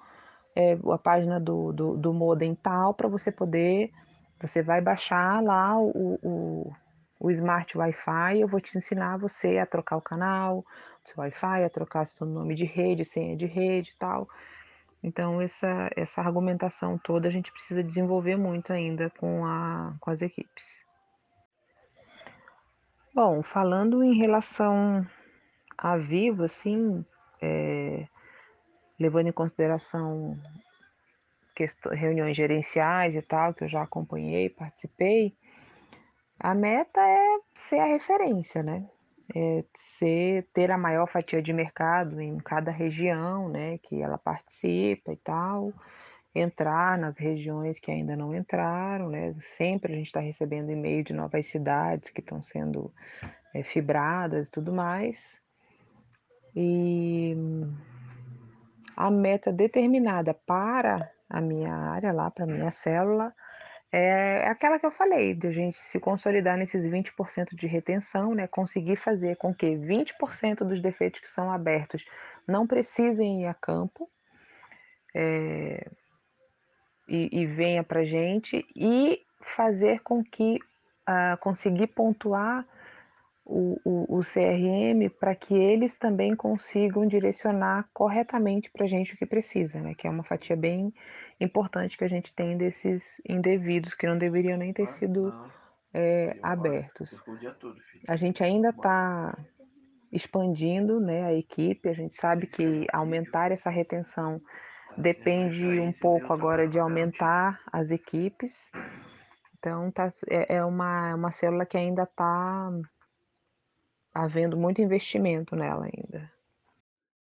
eh, a página do do do modem tal pra você poder você vai baixar lá o o o smart Wi-Fi, eu vou te ensinar você a trocar o canal do seu Wi-Fi, a trocar seu nome de rede, senha de rede e tal". Então essa essa argumentação toda a gente precisa desenvolver muito ainda com a com as equipes. Bom, falando em relação à Vivo, assim, eh, levando em consideração reuniões gerenciais e tal, que eu já acompanhei, participei, a meta é ser a referência, né, é ser ter a maior fatia de mercado em cada região, né, que ela participa e tal, entrar nas regiões que ainda não entraram, né, sempre a gente tá recebendo e-mail de novas cidades que estão sendo, eh, fibradas e tudo mais. E a meta determinada para a minha área lá, pra minha célula, é aquela que eu falei, da gente se consolidar nesses 20% de retenção, né, conseguir fazer com que 20% dos defeitos que são abertos não precisem ir a campo. Eh e e venha pra gente, e fazer com que ah, conseguir pontuar o o o CRM pra que eles também consigam direcionar corretamente pra gente o que precisa, né, que é uma fatia bem importante que a gente tem desses indevidos que não deveriam nem ter sido, eh, abertos. A gente ainda tá expandindo, né, a equipe. A gente sabe que aumentar essa retenção depende um pouco agora de aumentar as equipes. Então tá, é, é uma, uma célula que ainda está havendo muito investimento nela ainda.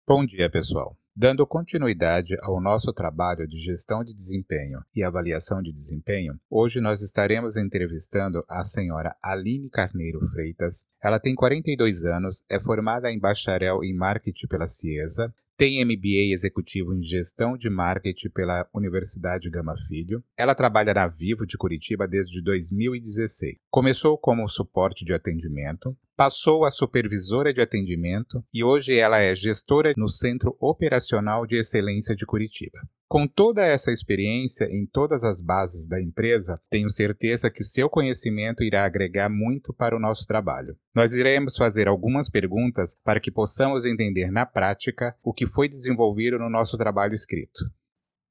Bom dia, pessoal. Dando continuidade ao nosso trabalho de gestão de desempenho e avaliação de desempenho, hoje nós estaremos entrevistando a senhora Aline Carneiro Freitas. Ela tem 42 anos, é formada em bacharel em marketing pela CIESA, tem MBA executivo em gestão de marketing pela Universidade Gama Filho. Ela trabalha na Vivo de Curitiba desde 2016. Começou como suporte de atendimento, passou a supervisora de atendimento e hoje ela é gestora no Centro Operacional de Excelência de Curitiba. Com toda essa experiência em todas as bases da empresa, tenho certeza que seu conhecimento irá agregar muito para o nosso trabalho. Nós iremos fazer algumas perguntas para que possamos entender na prática o que foi desenvolvido no nosso trabalho escrito.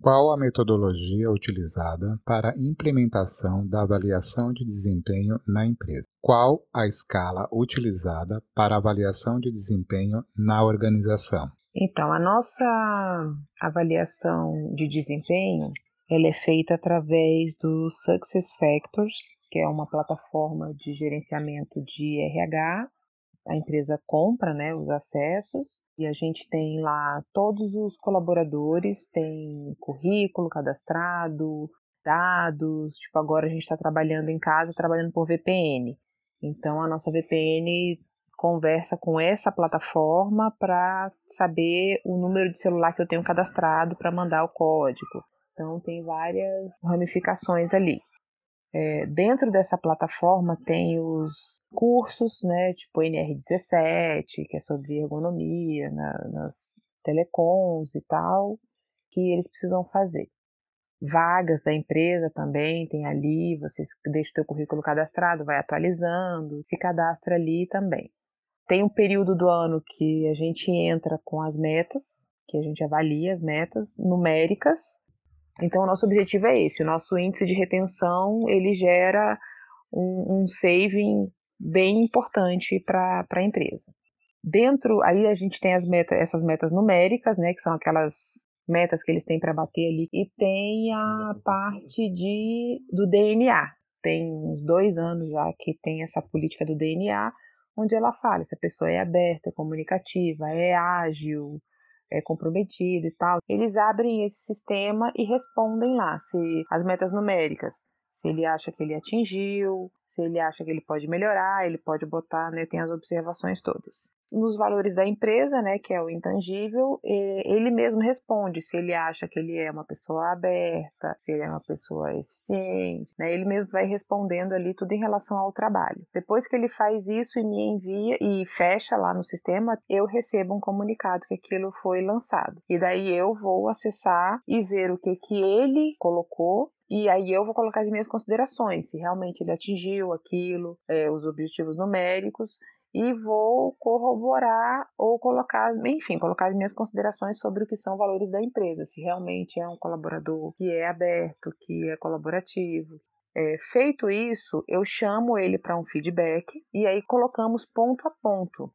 Qual a metodologia utilizada para a implementação da avaliação de desempenho na empresa? Qual a escala utilizada para avaliação de desempenho na organização? Então, a nossa avaliação de desempenho, ela é feita através do Success Factors, que é uma plataforma de gerenciamento de RH. A empresa compra né, os acessos e a gente tem lá todos os colaboradores, tem currículo cadastrado, dados. Tipo, agora a gente está trabalhando em casa, trabalhando por VPN. Então, a nossa VPN conversa com essa plataforma para saber o número de celular que eu tenho cadastrado para mandar o código. Então, tem várias ramificações ali. É, dentro dessa plataforma tem os cursos, né, tipo NR17, que é sobre ergonomia na, nas telecoms e tal, que eles precisam fazer. Vagas da empresa também tem ali, você deixa o seu currículo cadastrado, vai atualizando, se cadastra ali também. Tem um período do ano que a gente entra com as metas, que a gente avalia as metas numéricas. Então, o nosso objetivo é esse. O nosso índice de retenção ele gera um, um saving bem importante para a empresa. Dentro, aí a gente tem as metas, essas metas numéricas, né, que são aquelas metas que eles têm para bater ali, e tem a parte de, do DNA. Tem uns dois anos já que tem essa política do DNA, onde ela fala se a pessoa é aberta, é comunicativa, é ágil, é comprometido e tal. Eles abrem esse sistema e respondem lá se as metas numéricas, se ele acha que ele atingiu, se ele acha que ele pode melhorar, ele pode botar, né, tem as observações todas. Nos valores da empresa, né, que é o intangível, ele mesmo responde se ele acha que ele é uma pessoa aberta, se ele é uma pessoa eficiente, né, ele mesmo vai respondendo ali tudo em relação ao trabalho. Depois que ele faz isso e me envia e fecha lá no sistema, eu recebo um comunicado que aquilo foi lançado. E daí eu vou acessar e ver o que que ele colocou e aí eu vou colocar as minhas considerações, se realmente ele atingiu aquilo, é, os objetivos numéricos, e vou corroborar ou colocar, enfim, colocar as minhas considerações sobre o que são valores da empresa, se realmente é um colaborador que é aberto, que é colaborativo. É, feito isso, eu chamo ele para um feedback e aí colocamos ponto a ponto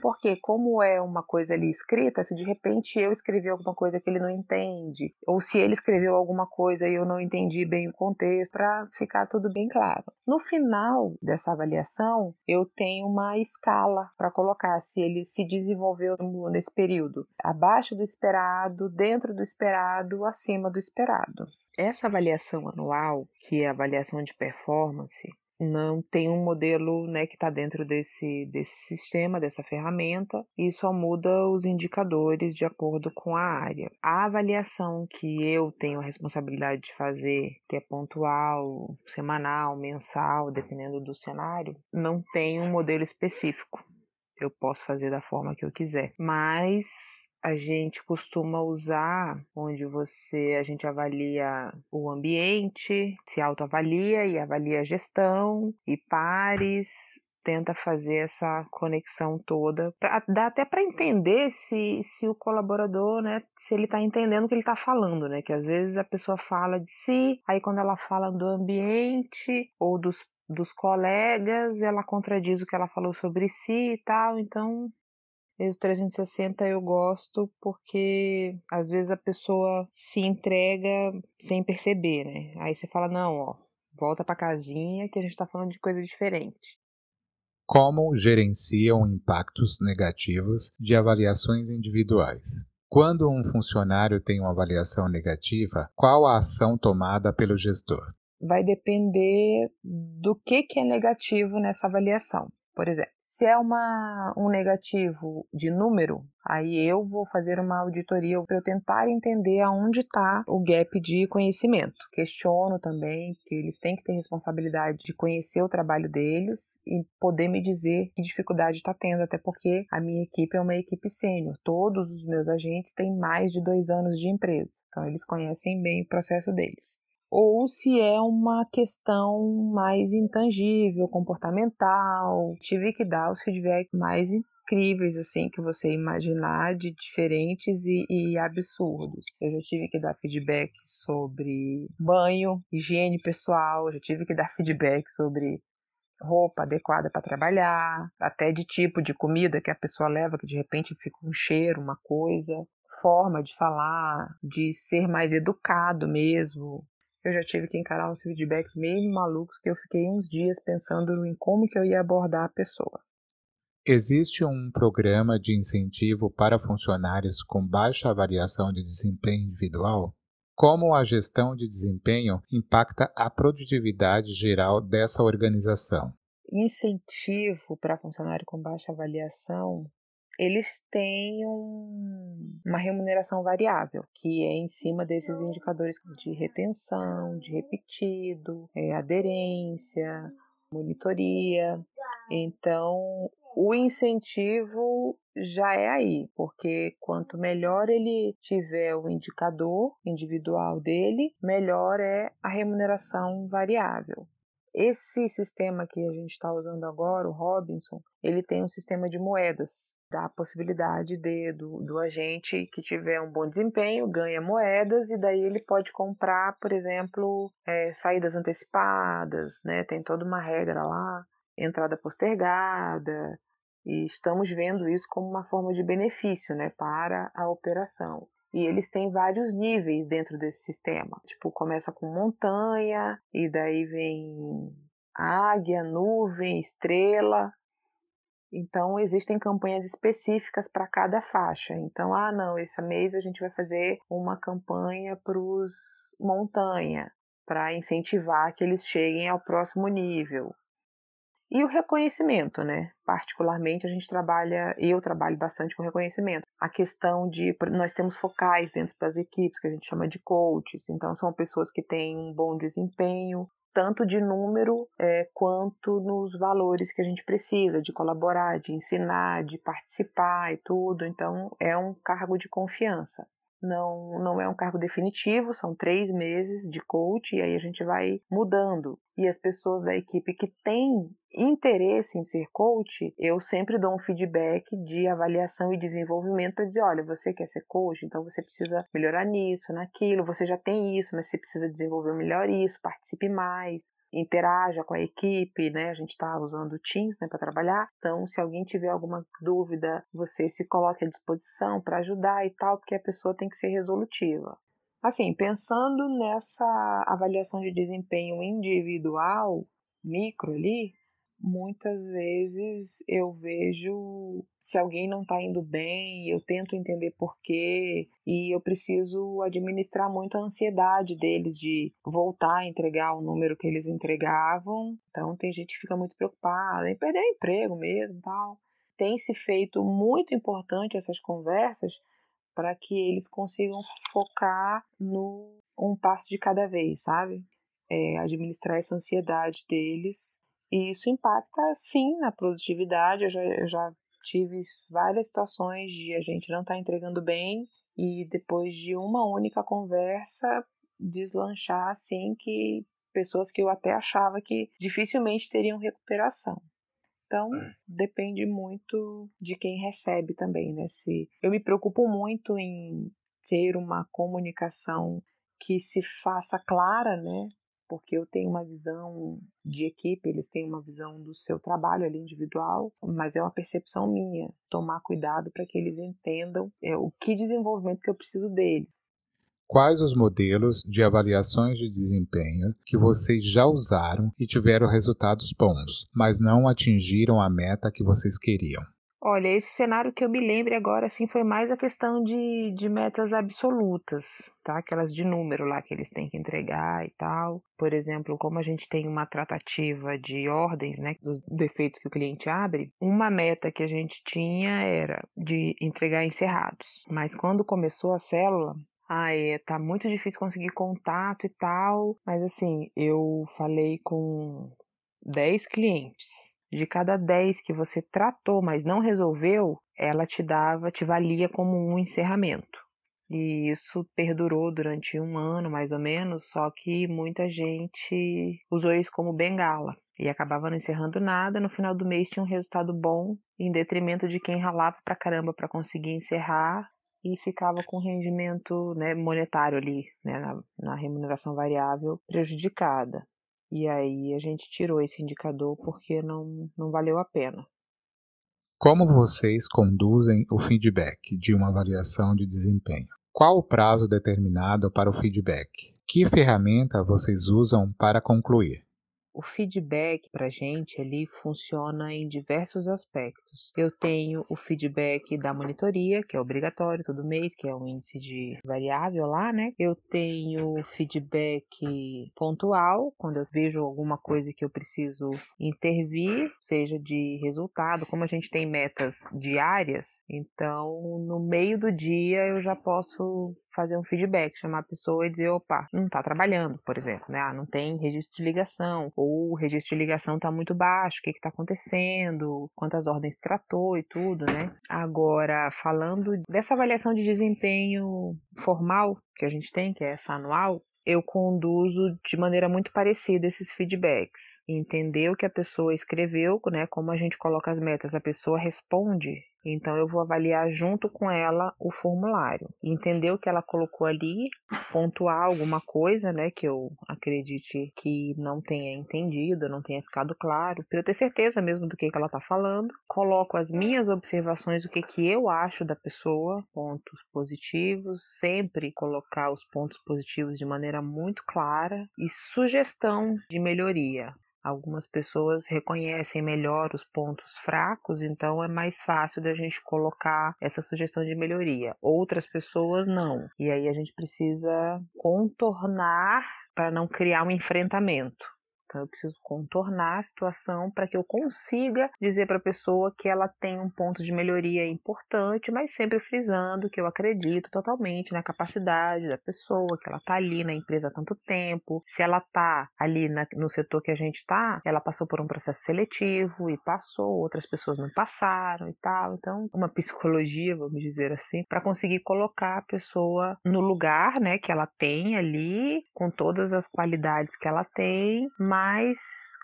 porque, como é uma coisa ali escrita, se de repente eu escrevi alguma coisa que ele não entende, ou se ele escreveu alguma coisa e eu não entendi bem o contexto, para ficar tudo bem claro. No final dessa avaliação, eu tenho uma escala para colocar se ele se desenvolveu nesse período abaixo do esperado, dentro do esperado, acima do esperado. Essa avaliação anual, que é a avaliação de performance, não tem um modelo né, que está dentro desse, desse sistema, dessa ferramenta, e só muda os indicadores de acordo com a área. A avaliação que eu tenho a responsabilidade de fazer, que é pontual, semanal, mensal, dependendo do cenário, não tem um modelo específico. Eu posso fazer da forma que eu quiser, mas a gente costuma usar onde você a gente avalia o ambiente, se autoavalia e avalia a gestão e pares, tenta fazer essa conexão toda, pra, dá até para entender se, se o colaborador, né, se ele está entendendo o que ele está falando, né, que às vezes a pessoa fala de si, aí quando ela fala do ambiente ou dos dos colegas, ela contradiz o que ela falou sobre si e tal, então Esse 360 eu gosto porque às vezes a pessoa se entrega sem perceber, né? Aí você fala, não, ó, volta pra casinha que a gente tá falando de coisa diferente. Como gerenciam impactos negativos de avaliações individuais? Quando um funcionário tem uma avaliação negativa, qual a ação tomada pelo gestor? Vai depender do que, que é negativo nessa avaliação. Por exemplo, se é uma, um negativo de número, aí eu vou fazer uma auditoria para eu tentar entender aonde está o gap de conhecimento. Questiono também que eles têm que ter responsabilidade de conhecer o trabalho deles e poder me dizer que dificuldade está tendo, até porque a minha equipe é uma equipe sênior. Todos os meus agentes têm mais de dois anos de empresa, então eles conhecem bem o processo deles ou se é uma questão mais intangível, comportamental. Tive que dar os feedbacks mais incríveis assim que você imaginar de diferentes e, e, absurdos. Eu já tive que dar feedback sobre banho, higiene pessoal, já tive que dar feedback sobre roupa adequada para trabalhar, até de tipo de comida que a pessoa leva que de repente fica um cheiro, uma coisa, forma de falar, de ser mais educado mesmo, eu já tive que encarar uns feedbacks meio malucos que eu fiquei uns dias pensando em como que eu ia abordar a pessoa. Existe um programa de incentivo para funcionários com baixa avaliação de desempenho individual? Como a gestão de desempenho impacta a produtividade geral dessa organização? Incentivo para funcionário com baixa avaliação eles têm um, uma remuneração variável, que é em cima desses indicadores de retenção, de repetido, é, aderência, monitoria. Então, o incentivo já é aí, porque quanto melhor ele tiver o indicador individual dele, melhor é a remuneração variável. Esse sistema que a gente está usando agora, o Robinson, ele tem um sistema de moedas dá a possibilidade de, do, do agente que tiver um bom desempenho ganha moedas e daí ele pode comprar, por exemplo, é, saídas antecipadas, né? Tem toda uma regra lá, entrada postergada, e estamos vendo isso como uma forma de benefício, né, para a operação. E eles têm vários níveis dentro desse sistema. Tipo, começa com montanha, e daí vem águia, nuvem, estrela, então, existem campanhas específicas para cada faixa. Então, ah, não, esse mês a gente vai fazer uma campanha para os montanha, para incentivar que eles cheguem ao próximo nível. E o reconhecimento, né? Particularmente, a gente trabalha, eu trabalho bastante com reconhecimento. A questão de, nós temos focais dentro das equipes, que a gente chama de coaches, então são pessoas que têm um bom desempenho, tanto de número é, quanto nos valores que a gente precisa, de colaborar, de ensinar, de participar e tudo. Então, é um cargo de confiança. Não, não é um cargo definitivo, são três meses de coach e aí a gente vai mudando. E as pessoas da equipe que têm interesse em ser coach, eu sempre dou um feedback de avaliação e desenvolvimento para dizer, olha, você quer ser coach, então você precisa melhorar nisso, naquilo, você já tem isso, mas você precisa desenvolver melhor isso, participe mais interaja com a equipe, né? A gente está usando o Teams né, para trabalhar. Então, se alguém tiver alguma dúvida, você se coloque à disposição para ajudar e tal, porque a pessoa tem que ser resolutiva. Assim, pensando nessa avaliação de desempenho individual, micro ali, muitas vezes eu vejo se alguém não está indo bem, eu tento entender por quê e eu preciso administrar muito a ansiedade deles de voltar a entregar o número que eles entregavam. Então tem gente que fica muito preocupada em perder o emprego mesmo, tal. Tem se feito muito importante essas conversas para que eles consigam focar no um passo de cada vez, sabe? É, administrar essa ansiedade deles e isso impacta, sim, na produtividade. Eu já, eu já tive várias situações de a gente não estar tá entregando bem e depois de uma única conversa deslanchar assim que pessoas que eu até achava que dificilmente teriam recuperação. Então, é. depende muito de quem recebe também, né? Se eu me preocupo muito em ter uma comunicação que se faça clara, né, porque eu tenho uma visão de equipe, eles têm uma visão do seu trabalho ali individual, mas é uma percepção minha, tomar cuidado para que eles entendam é, o que desenvolvimento que eu preciso deles. Quais os modelos de avaliações de desempenho que vocês já usaram e tiveram resultados bons, mas não atingiram a meta que vocês queriam? Olha, esse cenário que eu me lembre agora, assim, foi mais a questão de, de metas absolutas, tá? Aquelas de número lá que eles têm que entregar e tal. Por exemplo, como a gente tem uma tratativa de ordens, né, dos defeitos que o cliente abre, uma meta que a gente tinha era de entregar encerrados. Mas quando começou a célula, ah, é, tá muito difícil conseguir contato e tal, mas assim, eu falei com 10 clientes de cada 10 que você tratou, mas não resolveu, ela te dava, te valia como um encerramento. E isso perdurou durante um ano, mais ou menos, só que muita gente usou isso como bengala e acabava não encerrando nada. No final do mês tinha um resultado bom, em detrimento de quem ralava pra caramba para conseguir encerrar e ficava com rendimento né, monetário ali, né, na, na remuneração variável prejudicada. E aí a gente tirou esse indicador porque não, não valeu a pena. Como vocês conduzem o feedback de uma avaliação de desempenho? Qual o prazo determinado para o feedback? Que ferramenta vocês usam para concluir? O feedback para gente ali funciona em diversos aspectos. Eu tenho o feedback da monitoria, que é obrigatório todo mês, que é um índice de variável lá, né? Eu tenho feedback pontual, quando eu vejo alguma coisa que eu preciso intervir, seja de resultado, como a gente tem metas diárias, então no meio do dia eu já posso fazer um feedback, chamar a pessoa e dizer, opa, não está trabalhando, por exemplo, né? Ah, não tem registro de ligação, ou o registro de ligação está muito baixo, o que está acontecendo, quantas ordens tratou e tudo, né? Agora, falando dessa avaliação de desempenho formal que a gente tem, que é essa anual, eu conduzo de maneira muito parecida esses feedbacks. Entender o que a pessoa escreveu, né? Como a gente coloca as metas, a pessoa responde então eu vou avaliar junto com ela o formulário, entender o que ela colocou ali, pontuar alguma coisa, né, que eu acredite que não tenha entendido, não tenha ficado claro, para eu ter certeza mesmo do que, que ela está falando. Coloco as minhas observações, o que que eu acho da pessoa, pontos positivos, sempre colocar os pontos positivos de maneira muito clara e sugestão de melhoria. Algumas pessoas reconhecem melhor os pontos fracos, então é mais fácil da gente colocar essa sugestão de melhoria. Outras pessoas não. E aí a gente precisa contornar para não criar um enfrentamento. Então eu preciso contornar a situação para que eu consiga dizer para a pessoa que ela tem um ponto de melhoria importante, mas sempre frisando que eu acredito totalmente na capacidade da pessoa, que ela está ali na empresa há tanto tempo. Se ela está ali na, no setor que a gente está, ela passou por um processo seletivo e passou, outras pessoas não passaram e tal. Então, uma psicologia, vamos dizer assim, para conseguir colocar a pessoa no lugar, né, que ela tem ali, com todas as qualidades que ela tem, mas mais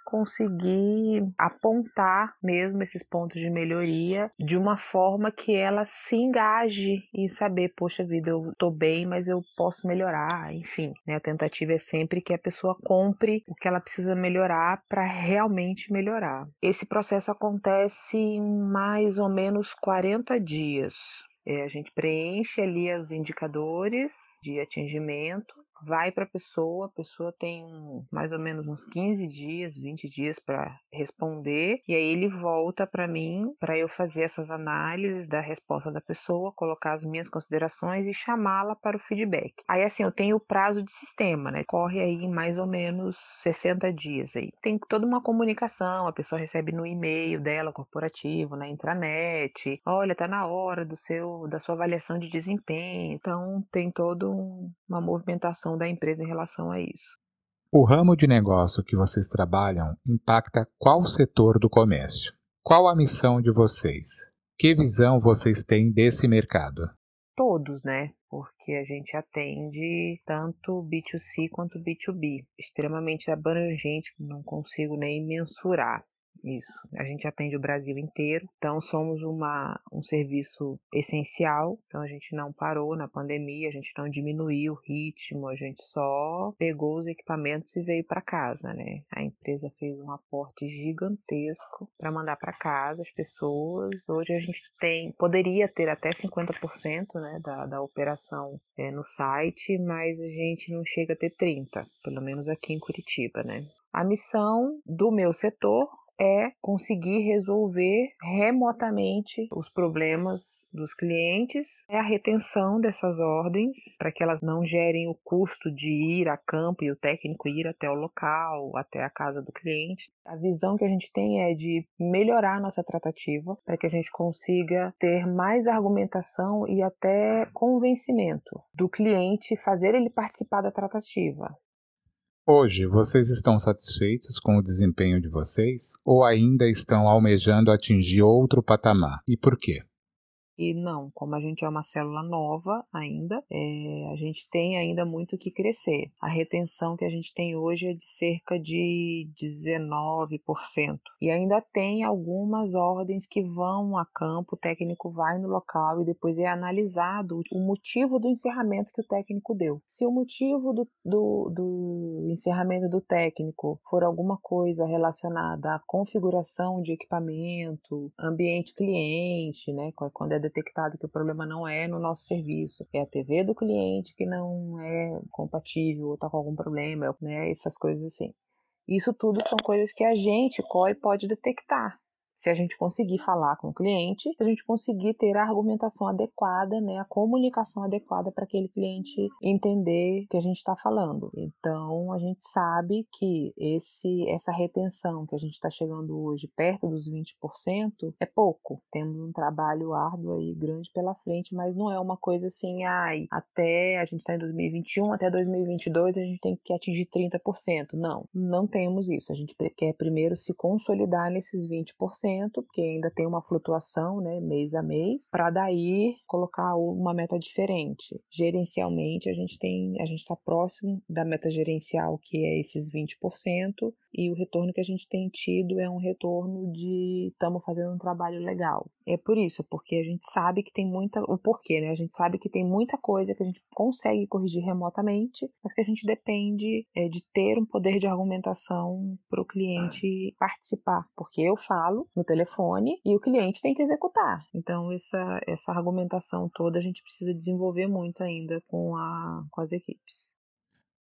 conseguir apontar mesmo esses pontos de melhoria de uma forma que ela se engaje e saber, poxa vida, eu tô bem, mas eu posso melhorar, enfim, né? A tentativa é sempre que a pessoa compre o que ela precisa melhorar para realmente melhorar. Esse processo acontece em mais ou menos 40 dias. É, a gente preenche ali os indicadores de atingimento vai para a pessoa, a pessoa tem mais ou menos uns 15 dias, 20 dias para responder, e aí ele volta para mim para eu fazer essas análises da resposta da pessoa, colocar as minhas considerações e chamá-la para o feedback. Aí assim, eu tenho o prazo de sistema, né? Corre aí mais ou menos 60 dias aí. Tem toda uma comunicação, a pessoa recebe no e-mail dela corporativo, na intranet, olha, tá na hora do seu da sua avaliação de desempenho. Então tem toda um, uma movimentação da empresa em relação a isso. O ramo de negócio que vocês trabalham impacta qual setor do comércio? Qual a missão de vocês? Que visão vocês têm desse mercado? Todos, né? Porque a gente atende tanto B2C quanto B2B, extremamente abrangente, não consigo nem mensurar. Isso. A gente atende o Brasil inteiro, então somos uma, um serviço essencial. Então a gente não parou na pandemia, a gente não diminuiu o ritmo, a gente só pegou os equipamentos e veio para casa, né? A empresa fez um aporte gigantesco para mandar para casa as pessoas. Hoje a gente tem, poderia ter até 50% né, da, da operação é, no site, mas a gente não chega a ter 30%, pelo menos aqui em Curitiba, né? A missão do meu setor é conseguir resolver remotamente os problemas dos clientes, é a retenção dessas ordens para que elas não gerem o custo de ir a campo e o técnico ir até o local, até a casa do cliente. A visão que a gente tem é de melhorar a nossa tratativa para que a gente consiga ter mais argumentação e até convencimento do cliente, fazer ele participar da tratativa. Hoje, vocês estão satisfeitos com o desempenho de vocês ou ainda estão almejando atingir outro patamar? E por quê? E não, como a gente é uma célula nova ainda, é, a gente tem ainda muito que crescer. A retenção que a gente tem hoje é de cerca de 19%. E ainda tem algumas ordens que vão a campo, o técnico vai no local e depois é analisado o motivo do encerramento que o técnico deu. Se o motivo do, do, do encerramento do técnico for alguma coisa relacionada à configuração de equipamento, ambiente cliente, né, quando é detectado que o problema não é no nosso serviço, é a TV do cliente que não é compatível ou está com algum problema, né? Essas coisas assim. Isso tudo são coisas que a gente, COI, pode detectar se a gente conseguir falar com o cliente, se a gente conseguir ter a argumentação adequada, né, a comunicação adequada para aquele cliente entender o que a gente está falando. Então, a gente sabe que esse, essa retenção que a gente está chegando hoje perto dos 20% é pouco. Temos um trabalho árduo aí grande pela frente, mas não é uma coisa assim, ai, até a gente está em 2021, até 2022 a gente tem que atingir 30%. Não, não temos isso. A gente quer primeiro se consolidar nesses 20% porque ainda tem uma flutuação, né, mês a mês, para daí colocar uma meta diferente. Gerencialmente, a gente tem, a gente está próximo da meta gerencial, que é esses 20%, e o retorno que a gente tem tido é um retorno de estamos fazendo um trabalho legal. É por isso, porque a gente sabe que tem muita, o porquê, né? A gente sabe que tem muita coisa que a gente consegue corrigir remotamente, mas que a gente depende é, de ter um poder de argumentação para o cliente participar, porque eu falo, no telefone e o cliente tem que executar. Então, essa, essa argumentação toda a gente precisa desenvolver muito ainda com, a, com as equipes.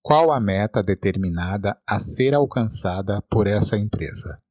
Qual a meta determinada a ser alcançada por essa empresa?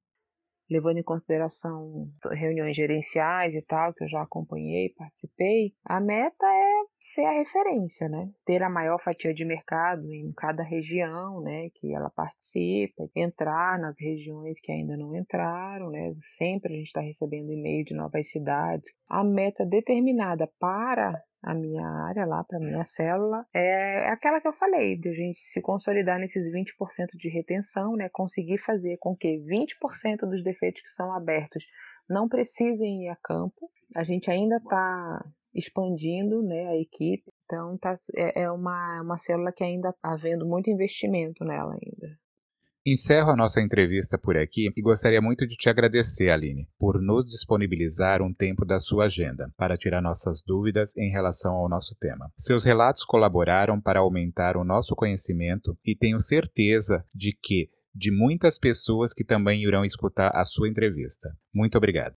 Levando em consideração reuniões gerenciais e tal, que eu já acompanhei, participei, a meta é ser a referência, né? Ter a maior fatia de mercado em cada região, né, que ela participa, entrar nas regiões que ainda não entraram, né? Sempre a gente está recebendo e-mail de novas cidades. A meta determinada para a minha área lá, para minha célula, é aquela que eu falei, de a gente se consolidar nesses 20% de retenção, né? Conseguir fazer com que 20% dos defeitos que são abertos não precisem ir a campo. A gente ainda está expandindo né, a equipe, então tá, é, é uma, uma célula que ainda está havendo muito investimento nela ainda. Encerro a nossa entrevista por aqui e gostaria muito de te agradecer, Aline, por nos disponibilizar um tempo da sua agenda para tirar nossas dúvidas em relação ao nosso tema. Seus relatos colaboraram para aumentar o nosso conhecimento e tenho certeza de que de muitas pessoas que também irão escutar a sua entrevista. Muito obrigado.